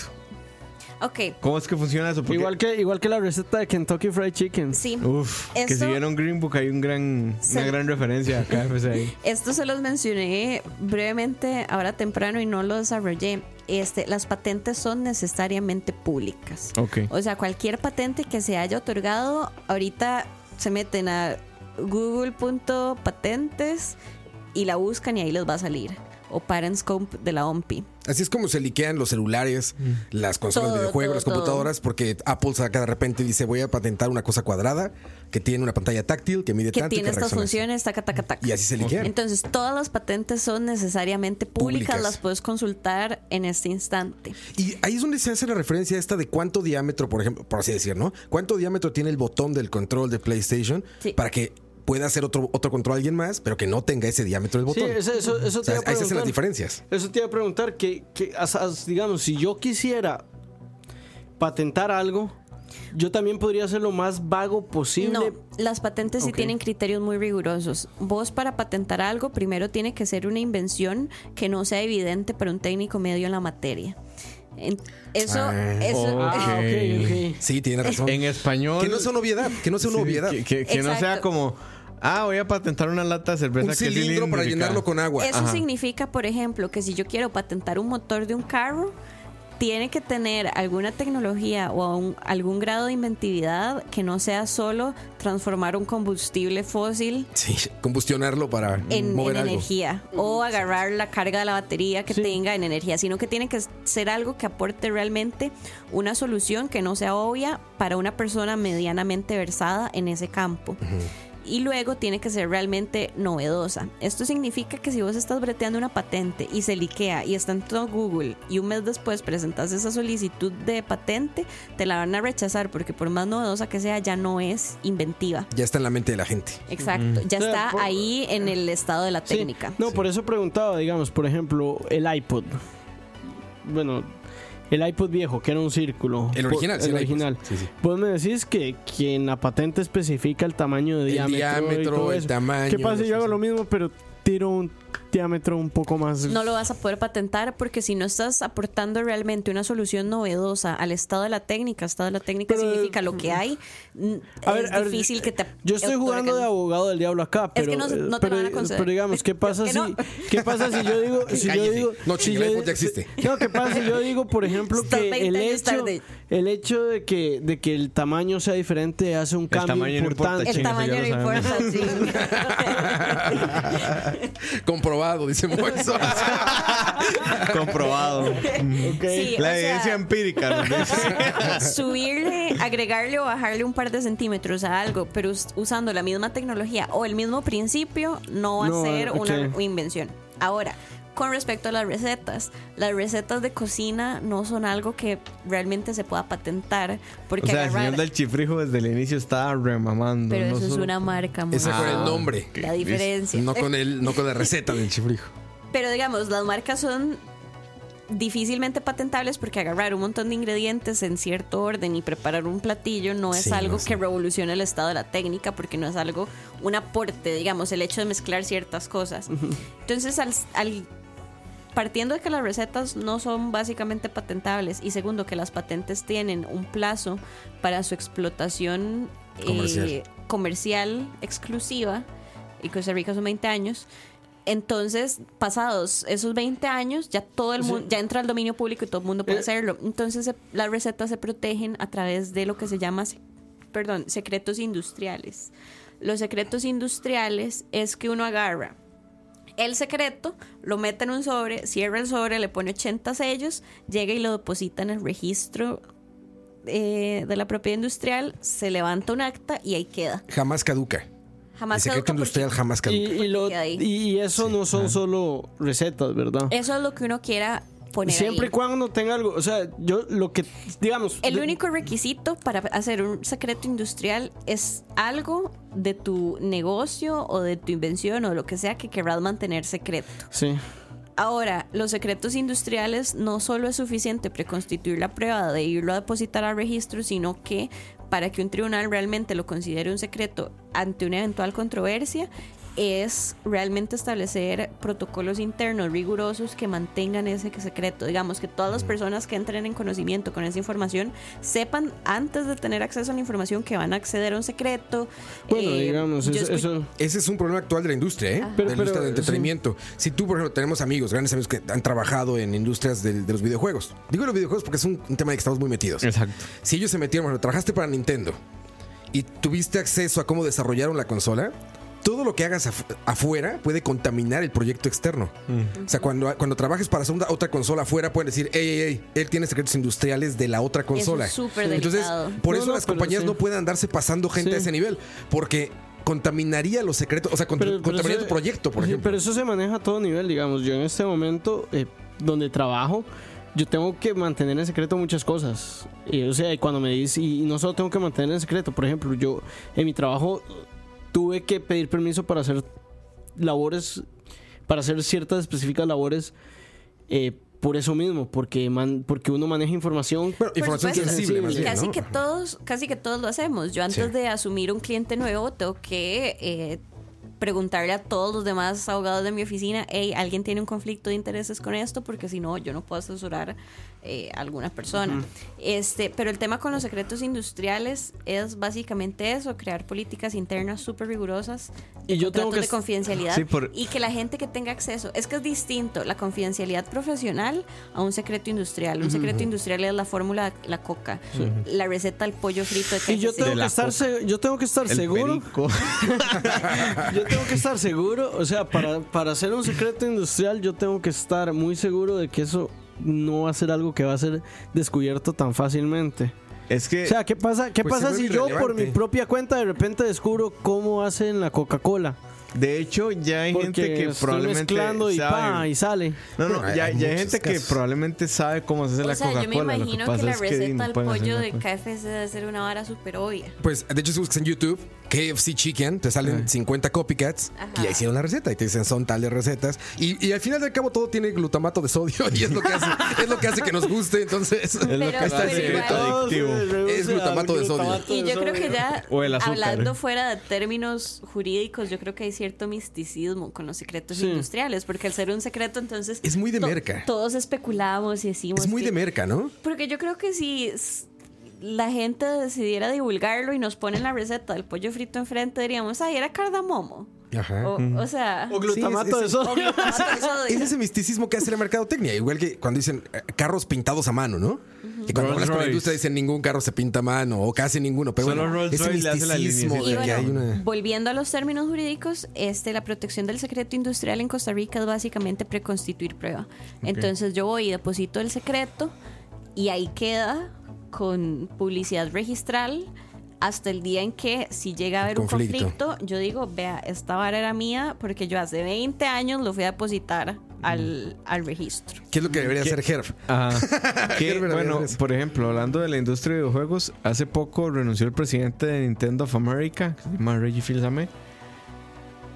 Ok, ¿Cómo es que funciona eso? Porque, Igual que, igual que la receta de Kentucky Fried Chicken. sí. Uf, que Eso- si vieron Green Book hay un gran, una gran referencia a KFC ahí. (laughs) Esto se los mencioné brevemente ahora temprano y no lo desarrollé. Este, las patentes son necesariamente públicas. Ok. O sea, cualquier patente que se haya otorgado, ahorita se meten a google.patentes y la buscan y ahí les va a salir. O ParentsComp de la OMPI. Así es como se liquean los celulares, las consolas Todo, de videojuegos, todo, las todo. computadoras, porque Apple saca de repente y dice voy a patentar una cosa cuadrada que tiene una pantalla táctil, que mide Que tanto y tiene que estas reacciona así. funciones, taca, taca, taca. Y así se liquean. Entonces, todas las patentes son necesariamente públicas, Públicas. las puedes consultar en este instante. Y ahí es donde se hace la referencia esta de cuánto diámetro, por ejemplo, por así decir, ¿no? ¿Cuánto diámetro tiene el botón del control de PlayStation Sí. para que pueda hacer otro, otro control a alguien más, pero que no tenga ese diámetro del Sí, botón. eso, eso, eso O te sea, iba a ahí se hacen las diferencias. Eso te iba a preguntar que, que digamos, si yo quisiera patentar algo, yo también podría ser lo más vago posible. No, las patentes sí tienen criterios muy rigurosos. Vos para patentar algo, primero tiene que ser una invención que no sea evidente para un técnico medio en la materia. Eso, Ah. eso, Ah, ok, ok. Sí, tiene razón. En español. que no sea una obviedad, que no sea una Sí, obviedad. Que, que- que no sea como. Ah, voy a patentar una lata de cerveza Un que es cilindro para llenarlo con agua. Eso Ajá. significa, por ejemplo, que si yo quiero patentar un motor de un carro, tiene que tener alguna tecnología o un- algún grado de inventividad que no sea solo transformar un combustible fósil Sí, (laughs) combustionarlo para en, mover en algo. energía o agarrar la carga de la batería que Sí. tenga en energía, sino que tiene que ser algo que aporte realmente una solución que no sea obvia para una persona medianamente versada en ese campo. Y luego tiene que ser realmente novedosa. Esto significa que si vos estás breteando una patente y se liquea y está en todo Google y un mes después presentas esa solicitud de patente, te la van a rechazar porque por más novedosa que sea ya no es inventiva. Ya está en la mente de la gente. Exacto, ya O sea, está ahí en el estado de la Sí. técnica. No, por eso preguntaba, digamos, por ejemplo, el iPod. Bueno, el iPod viejo, que era un círculo. El original, sí, el original. Sí, sí. Vos me decís que, que en la patente especifica el tamaño de El diámetro. diámetro, el tamaño, ¿Qué pasa si yo hago lo mismo, pero tiro un diámetro un poco más. No lo vas a poder patentar porque si no estás aportando realmente una solución novedosa al estado de la técnica, estado de la técnica Pero- significa lo que hay, mm, A ver, es a ver, difícil que te Yo estoy jugando de abogado del diablo acá, Es pero, que no se- no te pero, lo van a conceder. pero digamos, ¿qué (laughs) pasa Que si no. qué pasa si yo (laughs) digo si yo digo No, si yo ya existe. No, ¿qué pasa si yo digo, por ejemplo, que 20 el hecho el hecho de que de que el tamaño sea diferente hace un cambio tamaño no importa, importante? El tamaño no importa, sí. (laughs) Comprobado, dice Moiso. (laughs) Comprobado. Sí, La sea, evidencia empírica. (laughs) subirle, agregarle o bajarle un par de centímetros a algo, pero us- usando la misma tecnología o el mismo principio, no va No, a ser una invención. Ahora, con respecto a las recetas, las recetas de cocina no son algo que realmente se pueda patentar, porque O sea, el señor del chifrijo desde el inicio estaba remamando. pero no eso es una marca. Ese fue el nombre. La diferencia. No con, el, no con la receta del chifrijo. (laughs) Pero digamos, las marcas son difícilmente patentables porque agarrar un montón de ingredientes en cierto orden y preparar un platillo no es Sí, algo no sé. que revolucione el estado de la técnica porque no es algo, un aporte, digamos, el hecho de mezclar ciertas cosas. Entonces, al, al- partiendo de que las recetas no son básicamente patentables y segundo que las patentes tienen un plazo para su explotación eh, Comercial. comercial exclusiva y Costa Rica son 20 años. Entonces, pasados esos 20 años, ya todo el mundo, ya entra al dominio público y todo el mundo puede Eh. hacerlo. Entonces, se- las recetas se protegen a través de lo que se llama, perdón, secretos industriales. Los secretos industriales es que uno agarra el secreto, lo mete en un sobre, cierra el sobre, le pone 80 sellos, llega y lo deposita en el registro eh, de la propiedad industrial, se levanta un acta y ahí queda. Jamás caduca. Jamás el secreto industrial jamás caduca. lo- y eso no son solo recetas, ¿verdad? Eso es lo que uno quiera poner Siempre ahí. y cuando tenga algo, o sea, yo lo que digamos, El de- único requisito para hacer un secreto industrial es algo de tu negocio o de tu invención o lo que sea que querrás mantener secreto. sí. Ahora, los secretos industriales no solo es suficiente preconstituir la prueba de irlo a depositar al registro, sino que para que un tribunal realmente lo considere un secreto ante una eventual controversia, es realmente establecer protocolos internos rigurosos que mantengan ese secreto. Digamos que todas las personas que entren en conocimiento con esa información sepan antes de tener acceso a la información que van a acceder a un secreto. Bueno, Eh, digamos, yo eso, Ese es un problema actual de la industria, ¿eh? Pero- de la industria pero, del entretenimiento. Si tú, por ejemplo, tenemos amigos, grandes amigos que han trabajado en industrias de los videojuegos. Digo los videojuegos porque es un, un tema en el que estamos muy metidos. Exacto. Si ellos se metieron, por ejemplo, trabajaste para Nintendo y tuviste acceso a cómo desarrollaron la consola, todo lo que hagas afu- afuera puede contaminar el proyecto externo. O sea, cuando, cuando trabajes para hacer una- otra consola afuera, pueden decir, hey, hey, hey, él tiene secretos industriales de la otra consola. es Entonces, delicado. por No, eso no, las compañías sí. no pueden andarse pasando gente Sí. a ese nivel, porque contaminaría los secretos, o sea, cont- Pero- pero contaminaría eso- tu proyecto, por sí, ejemplo. Pero eso se maneja a todo nivel, digamos. Yo en este momento, eh, donde trabajo, yo tengo que mantener en secreto muchas cosas. Y, o sea, y cuando me dice, y no solo tengo que mantener en secreto, por ejemplo, yo en mi trabajo tuve que pedir permiso para hacer labores, para hacer ciertas específicas labores. eh, por eso mismo, porque man- porque uno maneja información. Información supuesto. sensible, más Y bien, casi ¿no? que todos, casi que todos lo hacemos. Yo antes Sí. de asumir un cliente nuevo tengo que eh, preguntarle a todos los demás abogados de mi oficina, hey, alguien tiene un conflicto de intereses con esto, porque si no, yo no puedo asesorar eh, a alguna persona. Este, pero el tema con los secretos industriales es básicamente eso, crear políticas internas súper rigurosas de Y yo tengo que de confidencialidad Sí, por- y que la gente que tenga acceso, es que es distinto la confidencialidad profesional a un secreto industrial. Un secreto industrial es la fórmula de la coca, la receta del pollo frito de Y yo tengo, De que estar, yo tengo que estar El seguro. (laughs) Yo tengo que estar seguro, o sea, para, para hacer un secreto industrial, yo tengo que estar muy seguro de que eso no va a ser algo que va a ser descubierto tan fácilmente. Es que O sea, ¿qué pasa, qué Pues pasa si yo por mi propia cuenta de repente descubro cómo hacen la Coca-Cola? de hecho ya hay gente que estoy probablemente mezclando y, sabe- pa, y sale. No, no, ya, hay ya hay muchos gente que probablemente sabe cómo se hace o la sea, yo me Coca-Cola. Que imagino que, la receta pueden hacer pollo de. KFC debe ser una vara súper obvia. Pues de hecho si buscas en YouTube KFC Chicken te salen 50 copycats Ajá. y ya hicieron la receta y te dicen son tales recetas y, y al final del cabo todo tiene glutamato de sodio (laughs) y es lo que hace es lo que hace que nos guste entonces Es lo que está el secreto adictivo. Es glutamato de sodio. Y yo creo que ya, hablando fuera de términos jurídicos, yo creo que hay cierto misticismo con los secretos Sí. industriales, porque al ser un secreto, entonces... Es muy de to- merca. Todos especulamos y decimos... es muy que- de merca ¿no? Porque yo creo que si la gente decidiera divulgarlo y nos ponen la receta del pollo frito enfrente, diríamos, ay, era cardamomo. Ajá. O, o sea... O glutamato Sí, es- de es- sodio. de. (laughs) Es ese misticismo que hace la mercadotecnia, igual que cuando dicen eh, carros pintados a mano, ¿no? Que cuando Rolls hablas con la Royce. industria dicen ningún carro se pinta a mano o casi ninguno, pero Solo bueno, Rolls ese Royce le hace la misticismo de que bueno, hay una... volviendo a los términos jurídicos, este, la protección del secreto industrial en Costa Rica es básicamente preconstituir prueba. Entonces yo voy y deposito el secreto y ahí queda con publicidad registral hasta el día en que si llega a haber un Conflicto. yo digo, vea, esta vara era mía porque yo hace 20 años lo fui a depositar al, al registro. ¿Qué es lo que debería hacer? Ajá. (laughs) Que, Herbert bueno, por ejemplo, hablando de la industria de videojuegos, hace poco renunció el presidente de Nintendo of America, que se llama Reggie Fils-Aimé.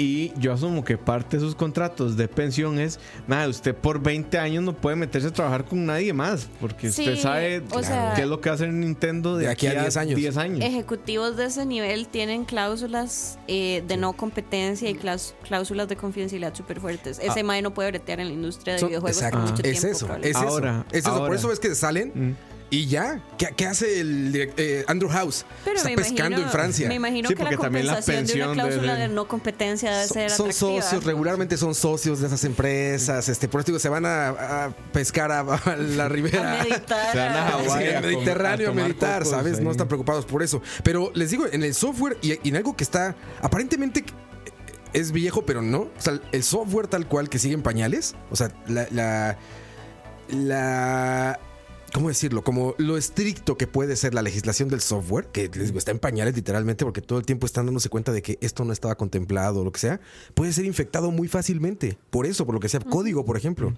Y yo asumo que parte de sus contratos de pensión es, nada, usted por 20 años no puede meterse a trabajar con nadie más, porque usted sabe o sea- qué es lo que hace Nintendo de, De aquí a 10 años. 10 años. Ejecutivos de ese nivel tienen cláusulas eh, de no competencia y cláusulas de confidencialidad súper fuertes. Ese mae no puede bretear en la industria de Son- videojuegos exacto. por mucho es tiempo. eso, es Ahora, eso. Es eso. Por eso ves que salen Mm. Y ya. ¿Qué, qué hace el eh, Andrew House? Pero Está pescando imagino, en Francia. Me imagino Sí, que la también la compensación de una cláusula debe- de no competencia debe Son, ser son atractiva. socios, regularmente son socios de esas empresas. Este, por eso digo, se van a, a pescar a, (laughs) a la ribera. A meditar. Se van a a- Hawái. Sí, a en el com- Mediterráneo a meditar, cocos ¿sabes? ahí. No están preocupados por eso. Pero les digo, en el software y, y en algo que está aparentemente es viejo, pero no. O sea, el software tal cual que sigue en pañales. O sea, la. la, la- ¿Cómo decirlo? Como lo estricto que puede ser la legislación del software, que les digo, está en pañales literalmente, porque todo el tiempo están dándose cuenta de que esto no estaba contemplado o lo que sea, puede ser infectado muy fácilmente. Por eso, por lo que sea, código, por ejemplo.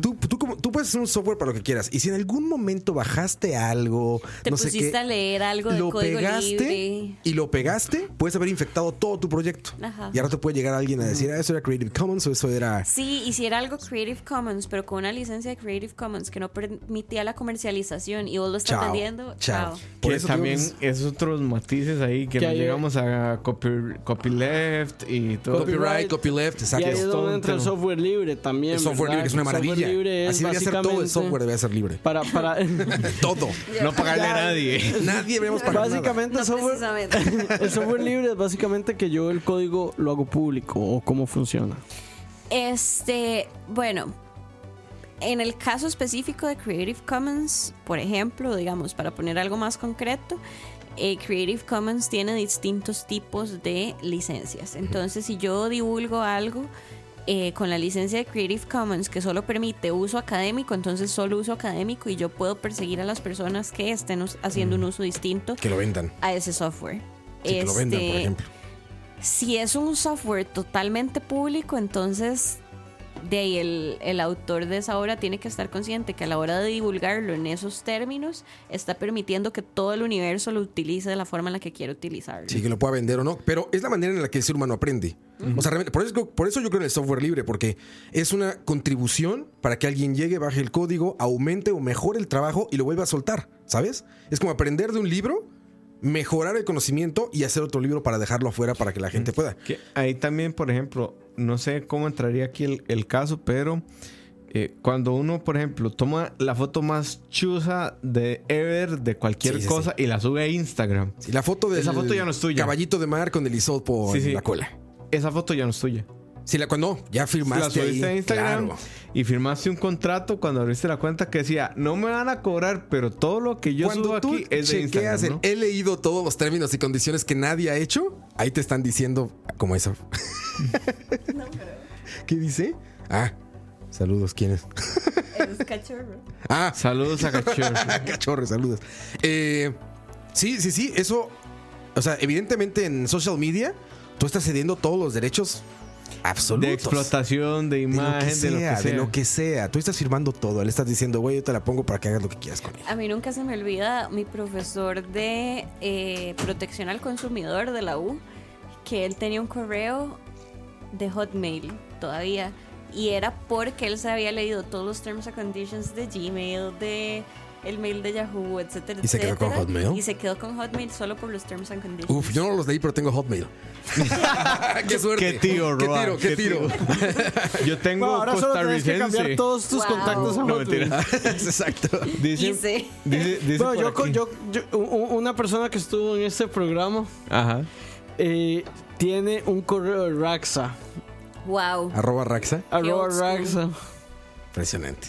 Tú, tú, como- tú puedes hacer un software para lo que quieras, y si en algún momento bajaste algo, Te no sé pusiste qué, a leer algo de lo código pegaste libre. y lo pegaste, puedes haber infectado todo tu proyecto. Ajá. Y ahora te puede llegar alguien a decir, ah, eso era Creative Commons o eso era. Sí, hiciera algo Creative Commons, pero con una licencia de Creative Commons que no permitía la comercialización y vos lo estás Chao. vendiendo, Chao. chao. Por que eso también es otros matices ahí que Que no hay- llegamos a copy, copyleft y todo. Copyright, copyleft, Y exacto. ahí es todo donde entra el software libre también. El software ¿verdad? libre, que es una El software maravilla. libre es Así debería ser todo el software, debería ser libre. Para, para, (laughs) (laughs) Todo. No pagarle a nadie. Nadie deberíamos pagar nada. básicamente el software, (laughs) el software libre es básicamente que yo el código lo hago público o cómo funciona. Este, bueno, en el caso específico de Creative Commons, por ejemplo, digamos, para poner algo más concreto, eh, Creative Commons tiene distintos tipos de licencias. Entonces, si yo divulgo algo eh, con la licencia de Creative Commons que solo permite uso académico, entonces solo uso académico y yo puedo perseguir a las personas que estén haciendo un uso distinto Que lo vendan. a ese software. Sí, que lo vendan, por Este, ejemplo. si es un software totalmente público, entonces de ahí el, el autor de esa obra tiene que estar consciente que a la hora de divulgarlo en esos términos, está permitiendo que todo el universo lo utilice de la forma en la que quiere utilizarlo. Sí, que lo pueda vender o no. Pero es la manera en la que el ser humano aprende. O sea, realmente, por eso, por eso yo creo en el software libre, porque es una contribución para que alguien llegue, baje el código, aumente o mejore el trabajo y lo vuelva a soltar. ¿Sabes? Es como aprender de un libro, mejorar el conocimiento y hacer otro libro para dejarlo afuera para que la gente pueda. Que ahí también, por ejemplo, no sé cómo entraría aquí el, el caso, pero eh, cuando uno, por ejemplo, toma la foto más chusa de ever de cualquier Sí, sí, cosa y la sube a Instagram, la foto del Esa foto ya no es tuya. caballito de mar con el hisopo en la cola. esa foto ya no es tuya. Sí, la, cuando ya La firmaste subiste ahí, a Instagram claro. y firmaste un contrato cuando abriste la cuenta que decía, no me van a cobrar, pero todo lo que yo Cuando subo tú aquí es de Instagram. el ¿no? he leído todos los términos y condiciones que nadie ha hecho, ahí te están diciendo como eso. (laughs) ¿Qué dice? Ah, saludos, ¿quién es? Es cachorro. Ah, Saludos a Cachorro. (laughs) cachorro, saludos. Eh, sí, sí, sí, eso, o sea, evidentemente en social media tú estás cediendo todos los derechos absolutos. de explotación, de De lo que imagen, sea, de lo que sea. de lo que sea. Tú estás firmando todo. Le estás diciendo, güey, yo te la pongo para que hagas lo que quieras con ella. A mí nunca se me olvida mi profesor de eh, protección al consumidor de la U, que él tenía un correo de Hotmail todavía. Y era porque él se había leído todos los terms and conditions de Gmail, de el mail de Yahoo, etcétera, ¿Y se quedó con. Hotmail? Y se quedó con Hotmail solo por los terms and conditions. Uf, yo no los leí, pero tengo Hotmail. (laughs) ¡Qué suerte! Qué tío, ¡Qué Roa, tiro, qué qué tiro! (laughs) Yo tengo Bueno, ahora solo tienes que cambiar costarricense. todos tus Wow. contactos a No, Hotmail. mentira. (laughs) Exacto. Dice, dice, dice Bueno, yo, una persona que estuvo en este programa Ajá. eh, tiene un correo de Raxa. Wow. Arroba Raxa. Arroba. Raxa. Impresionante.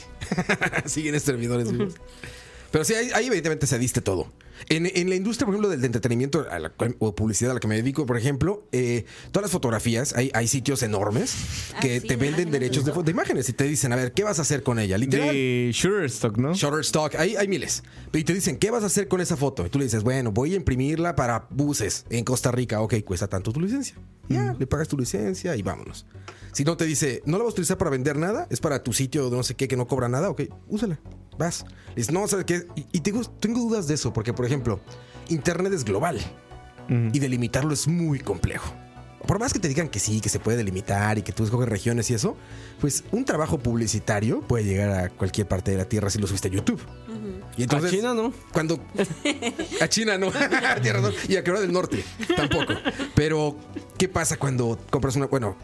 Siguen servidores vivos. Pero sí, ahí, ahí evidentemente se diste todo. En, en la industria, por ejemplo, del de entretenimiento a la cual- o publicidad a la que me dedico, por ejemplo, eh, todas las fotografías, hay, hay sitios enormes que Ah, sí, te de venden derechos de, de imágenes y te dicen, a ver, ¿qué vas a hacer con ella? Literal. De Shutterstock, ¿no? Shutterstock, hay, hay miles. Y te dicen, ¿qué vas a hacer con esa foto? Y tú le dices, bueno, voy a imprimirla para buses en Costa Rica. Ok, cuesta tanto tu licencia. Ya, le pagas tu licencia y vámonos. Si no te dice, no la vas a utilizar para vender nada, es para tu sitio de no sé qué que no cobra nada, ok, úsala. Vas. Le dices, no, ¿sabes qué? Y, y tengo, tengo dudas de eso, porque, por ejemplo, Internet es global y delimitarlo es muy complejo. Por más que te digan que sí, que se puede delimitar y que tú escoges regiones y eso, pues un trabajo publicitario puede llegar a cualquier parte de la Tierra si lo subiste a YouTube. Y entonces, a China no. cuando (laughs) a China no, (laughs) y a Corea del Norte tampoco. Pero ¿qué pasa cuando compras una, bueno,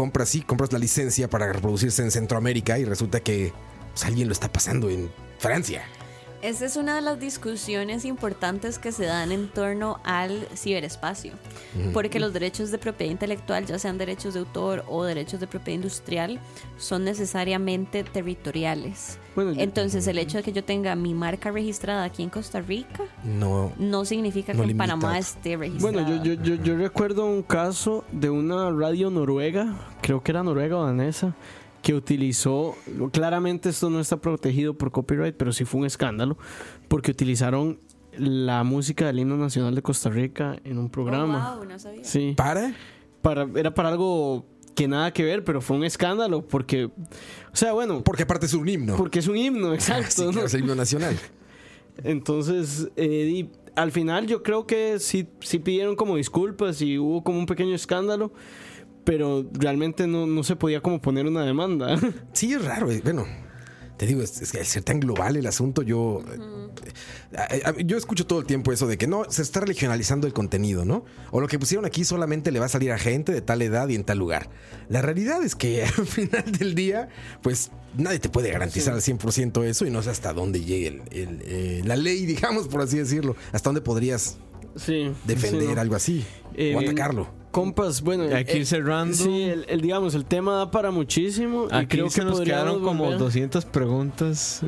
compras sí, compras la licencia para reproducirse en Centroamérica y resulta que pues, alguien lo está pasando en Francia? Esa es una de las discusiones importantes que se dan en torno al ciberespacio, porque los derechos de propiedad intelectual, ya sean derechos de autor o derechos de propiedad industrial, son necesariamente territoriales. Bueno, yo- Entonces, el hecho de que yo tenga mi marca registrada aquí en Costa Rica No. no significa No que en. Panamá esté registrada. Bueno, yo, yo, yo, yo recuerdo un caso de una radio noruega, creo que era noruega o danesa, que utilizó, claramente esto no está protegido por copyright, pero sí fue un escándalo, porque utilizaron la música del himno nacional de Costa Rica en un programa. Oh, wow, no sabía. Sí, ¿Para? para, era para algo que nada que ver, pero fue un escándalo, porque, o sea, bueno, Porque aparte es un himno. porque es un himno, exacto. Sí, ¿no? claro, es el himno nacional. (laughs) Entonces, eh, y al final yo creo que sí, sí pidieron como disculpas y hubo como un pequeño escándalo, pero realmente no, no se podía como poner una demanda. (laughs) Sí, es raro. eh, Bueno, te digo, es, es que al ser tan global el asunto, yo. eh, a- yo escucho todo el tiempo eso de que no, se está regionalizando el contenido, ¿no? O lo que pusieron aquí solamente le va a salir a gente de tal edad y en tal lugar. La realidad es que (laughs) al final del día, pues nadie te puede garantizar al 100% eso y no sé hasta dónde llegue el- el, eh, la ley, (laughs) digamos, por así decirlo. Hasta dónde podrías sí. defender sí, no. algo así Eh, o atacarlo. Compas, bueno. Y aquí eh, cerrando. Sí, el, el, digamos, el tema da para muchísimo. y Aquí creo se que nos quedaron como volver- 200 preguntas.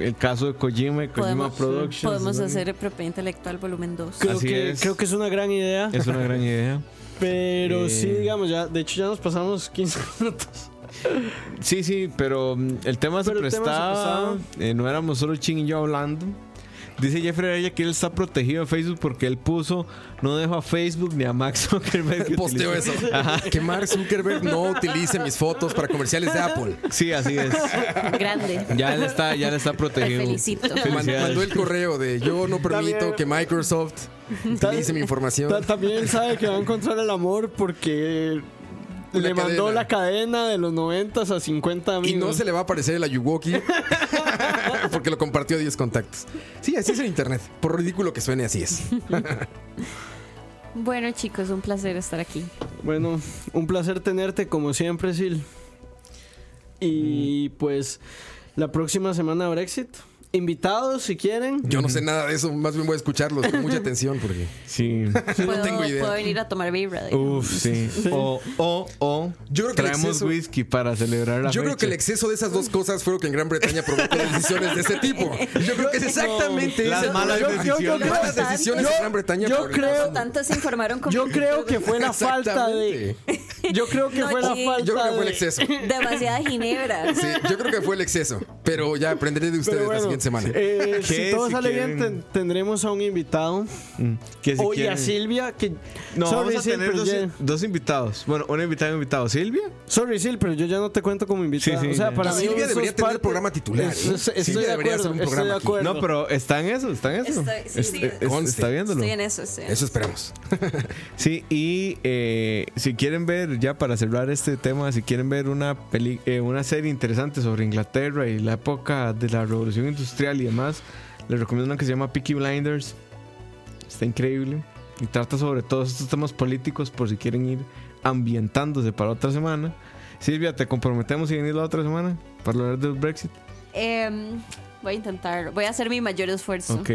El caso de Kojima y Kojima Podemos, Productions. podemos ¿no? hacer propiedad intelectual volumen 2. Creo Así que, es. creo que es una gran idea. Es una gran idea. (laughs) Pero Eh. sí, digamos, ya, de hecho ya nos pasamos 15 (laughs) minutos. Sí, sí, pero mm, el tema se Pero el tema se prestaba. prestaba. eh, no éramos solo Ching y yo hablando. Dice Jeffrey Araya que él está protegido de Facebook porque él puso no dejo a Facebook ni a Max Zuckerberg. que (laughs) Posteo utilice". eso. Que Mark Zuckerberg no utilice mis fotos para comerciales de Apple. Sí, así es. Grande. Ya él está, ya él está Te protegido. felicito. Mandó el correo de yo no permito También- que Microsoft utilice mi información. Ta- También sabe que va a encontrar el amor porque Una le mandó cadena. la cadena de los 90 a 50 Y amigos. no se le va a aparecer el Ayuwoki (laughs) porque lo compartió a 10 contactos. Sí, así es el internet. Por ridículo que suene, así es. (laughs) Bueno, chicos, un placer estar aquí. Bueno, un placer tenerte como siempre, Sil. Y pues la próxima semana Brexit. Invitados si quieren. Yo no sé nada de eso, más bien voy a escucharlos con mucha (laughs) atención porque Sí. (laughs) Puedo, tengo idea. puedo venir a tomar birra. Uf, sí. O, o, o Yo creo que traemos exceso- whisky para celebrar la yo creo que el exceso de esas dos cosas fue lo que en Gran Bretaña provocó decisiones de ese tipo. Yo creo que es exactamente Las ese el malas problema. decisiones. malas decisiones en Gran Bretaña. yo creo- Tantos se informaron con Yo creo que fue la falta de. Yo creo que No, fue la sí. falta Yo creo que fue el de- exceso. demasiada ginebra. Sí, yo creo que fue el exceso. Pero ya aprenderé de ustedes Pero la bueno, siguiente semana. eh, (laughs) si todo Si sale bien, quieren- ten- tendremos a un invitado. Mm, que si Oye, a quieren- Silvia, que. No, sorry, vamos a Sil, tener dos, ya- dos invitados. Bueno, un invitado y un invitado. ¿Silvia? Sorry, Sil, pero yo ya no te cuento como invitado. Sí, sí, o sea, para mí. Silvia debería sos tener parte- programa titular, Es- ¿eh? es- Estoy Silvia de debería acuerdo. hacer un estoy programa de aquí. acuerdo. No, pero está en eso, está en eso. Estoy- sí, Es- es- es- está viéndolo. Estoy en eso. estoy en Eso esperamos. (laughs) Sí, y eh, si quieren ver, ya para cerrar este tema, si quieren ver una, peli eh, una serie interesante sobre Inglaterra y la época de la revolución industrial y demás, les recomiendo una que se llama Peaky Blinders. Está increíble. Y trata sobre todos estos temas políticos por si quieren ir ambientándose para otra semana. Silvia, te comprometemos y venir la otra semana para hablar del Brexit. Em, voy a intentar. Voy a hacer mi mayor esfuerzo. Ok.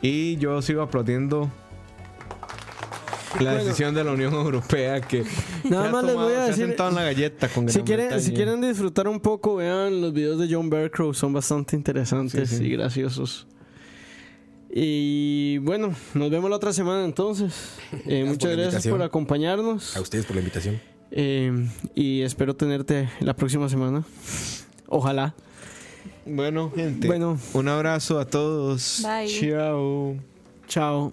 Y yo sigo aplaudiendo la decisión de la Unión Europea que (laughs) Nada más les voy a se ha decir- sentado en la galleta con Si quieren, si quieren disfrutar un poco, vean los videos de John Bearcrow, son bastante interesantes Sí, sí. y graciosos. Y bueno, nos vemos la otra semana entonces. (laughs) Eh, muchas la gracias por acompañarnos A ustedes por la invitación. eh, y espero tenerte la próxima semana. Ojalá. Bueno, gente. Bueno. un abrazo a todos. Bye. Chao. Chao.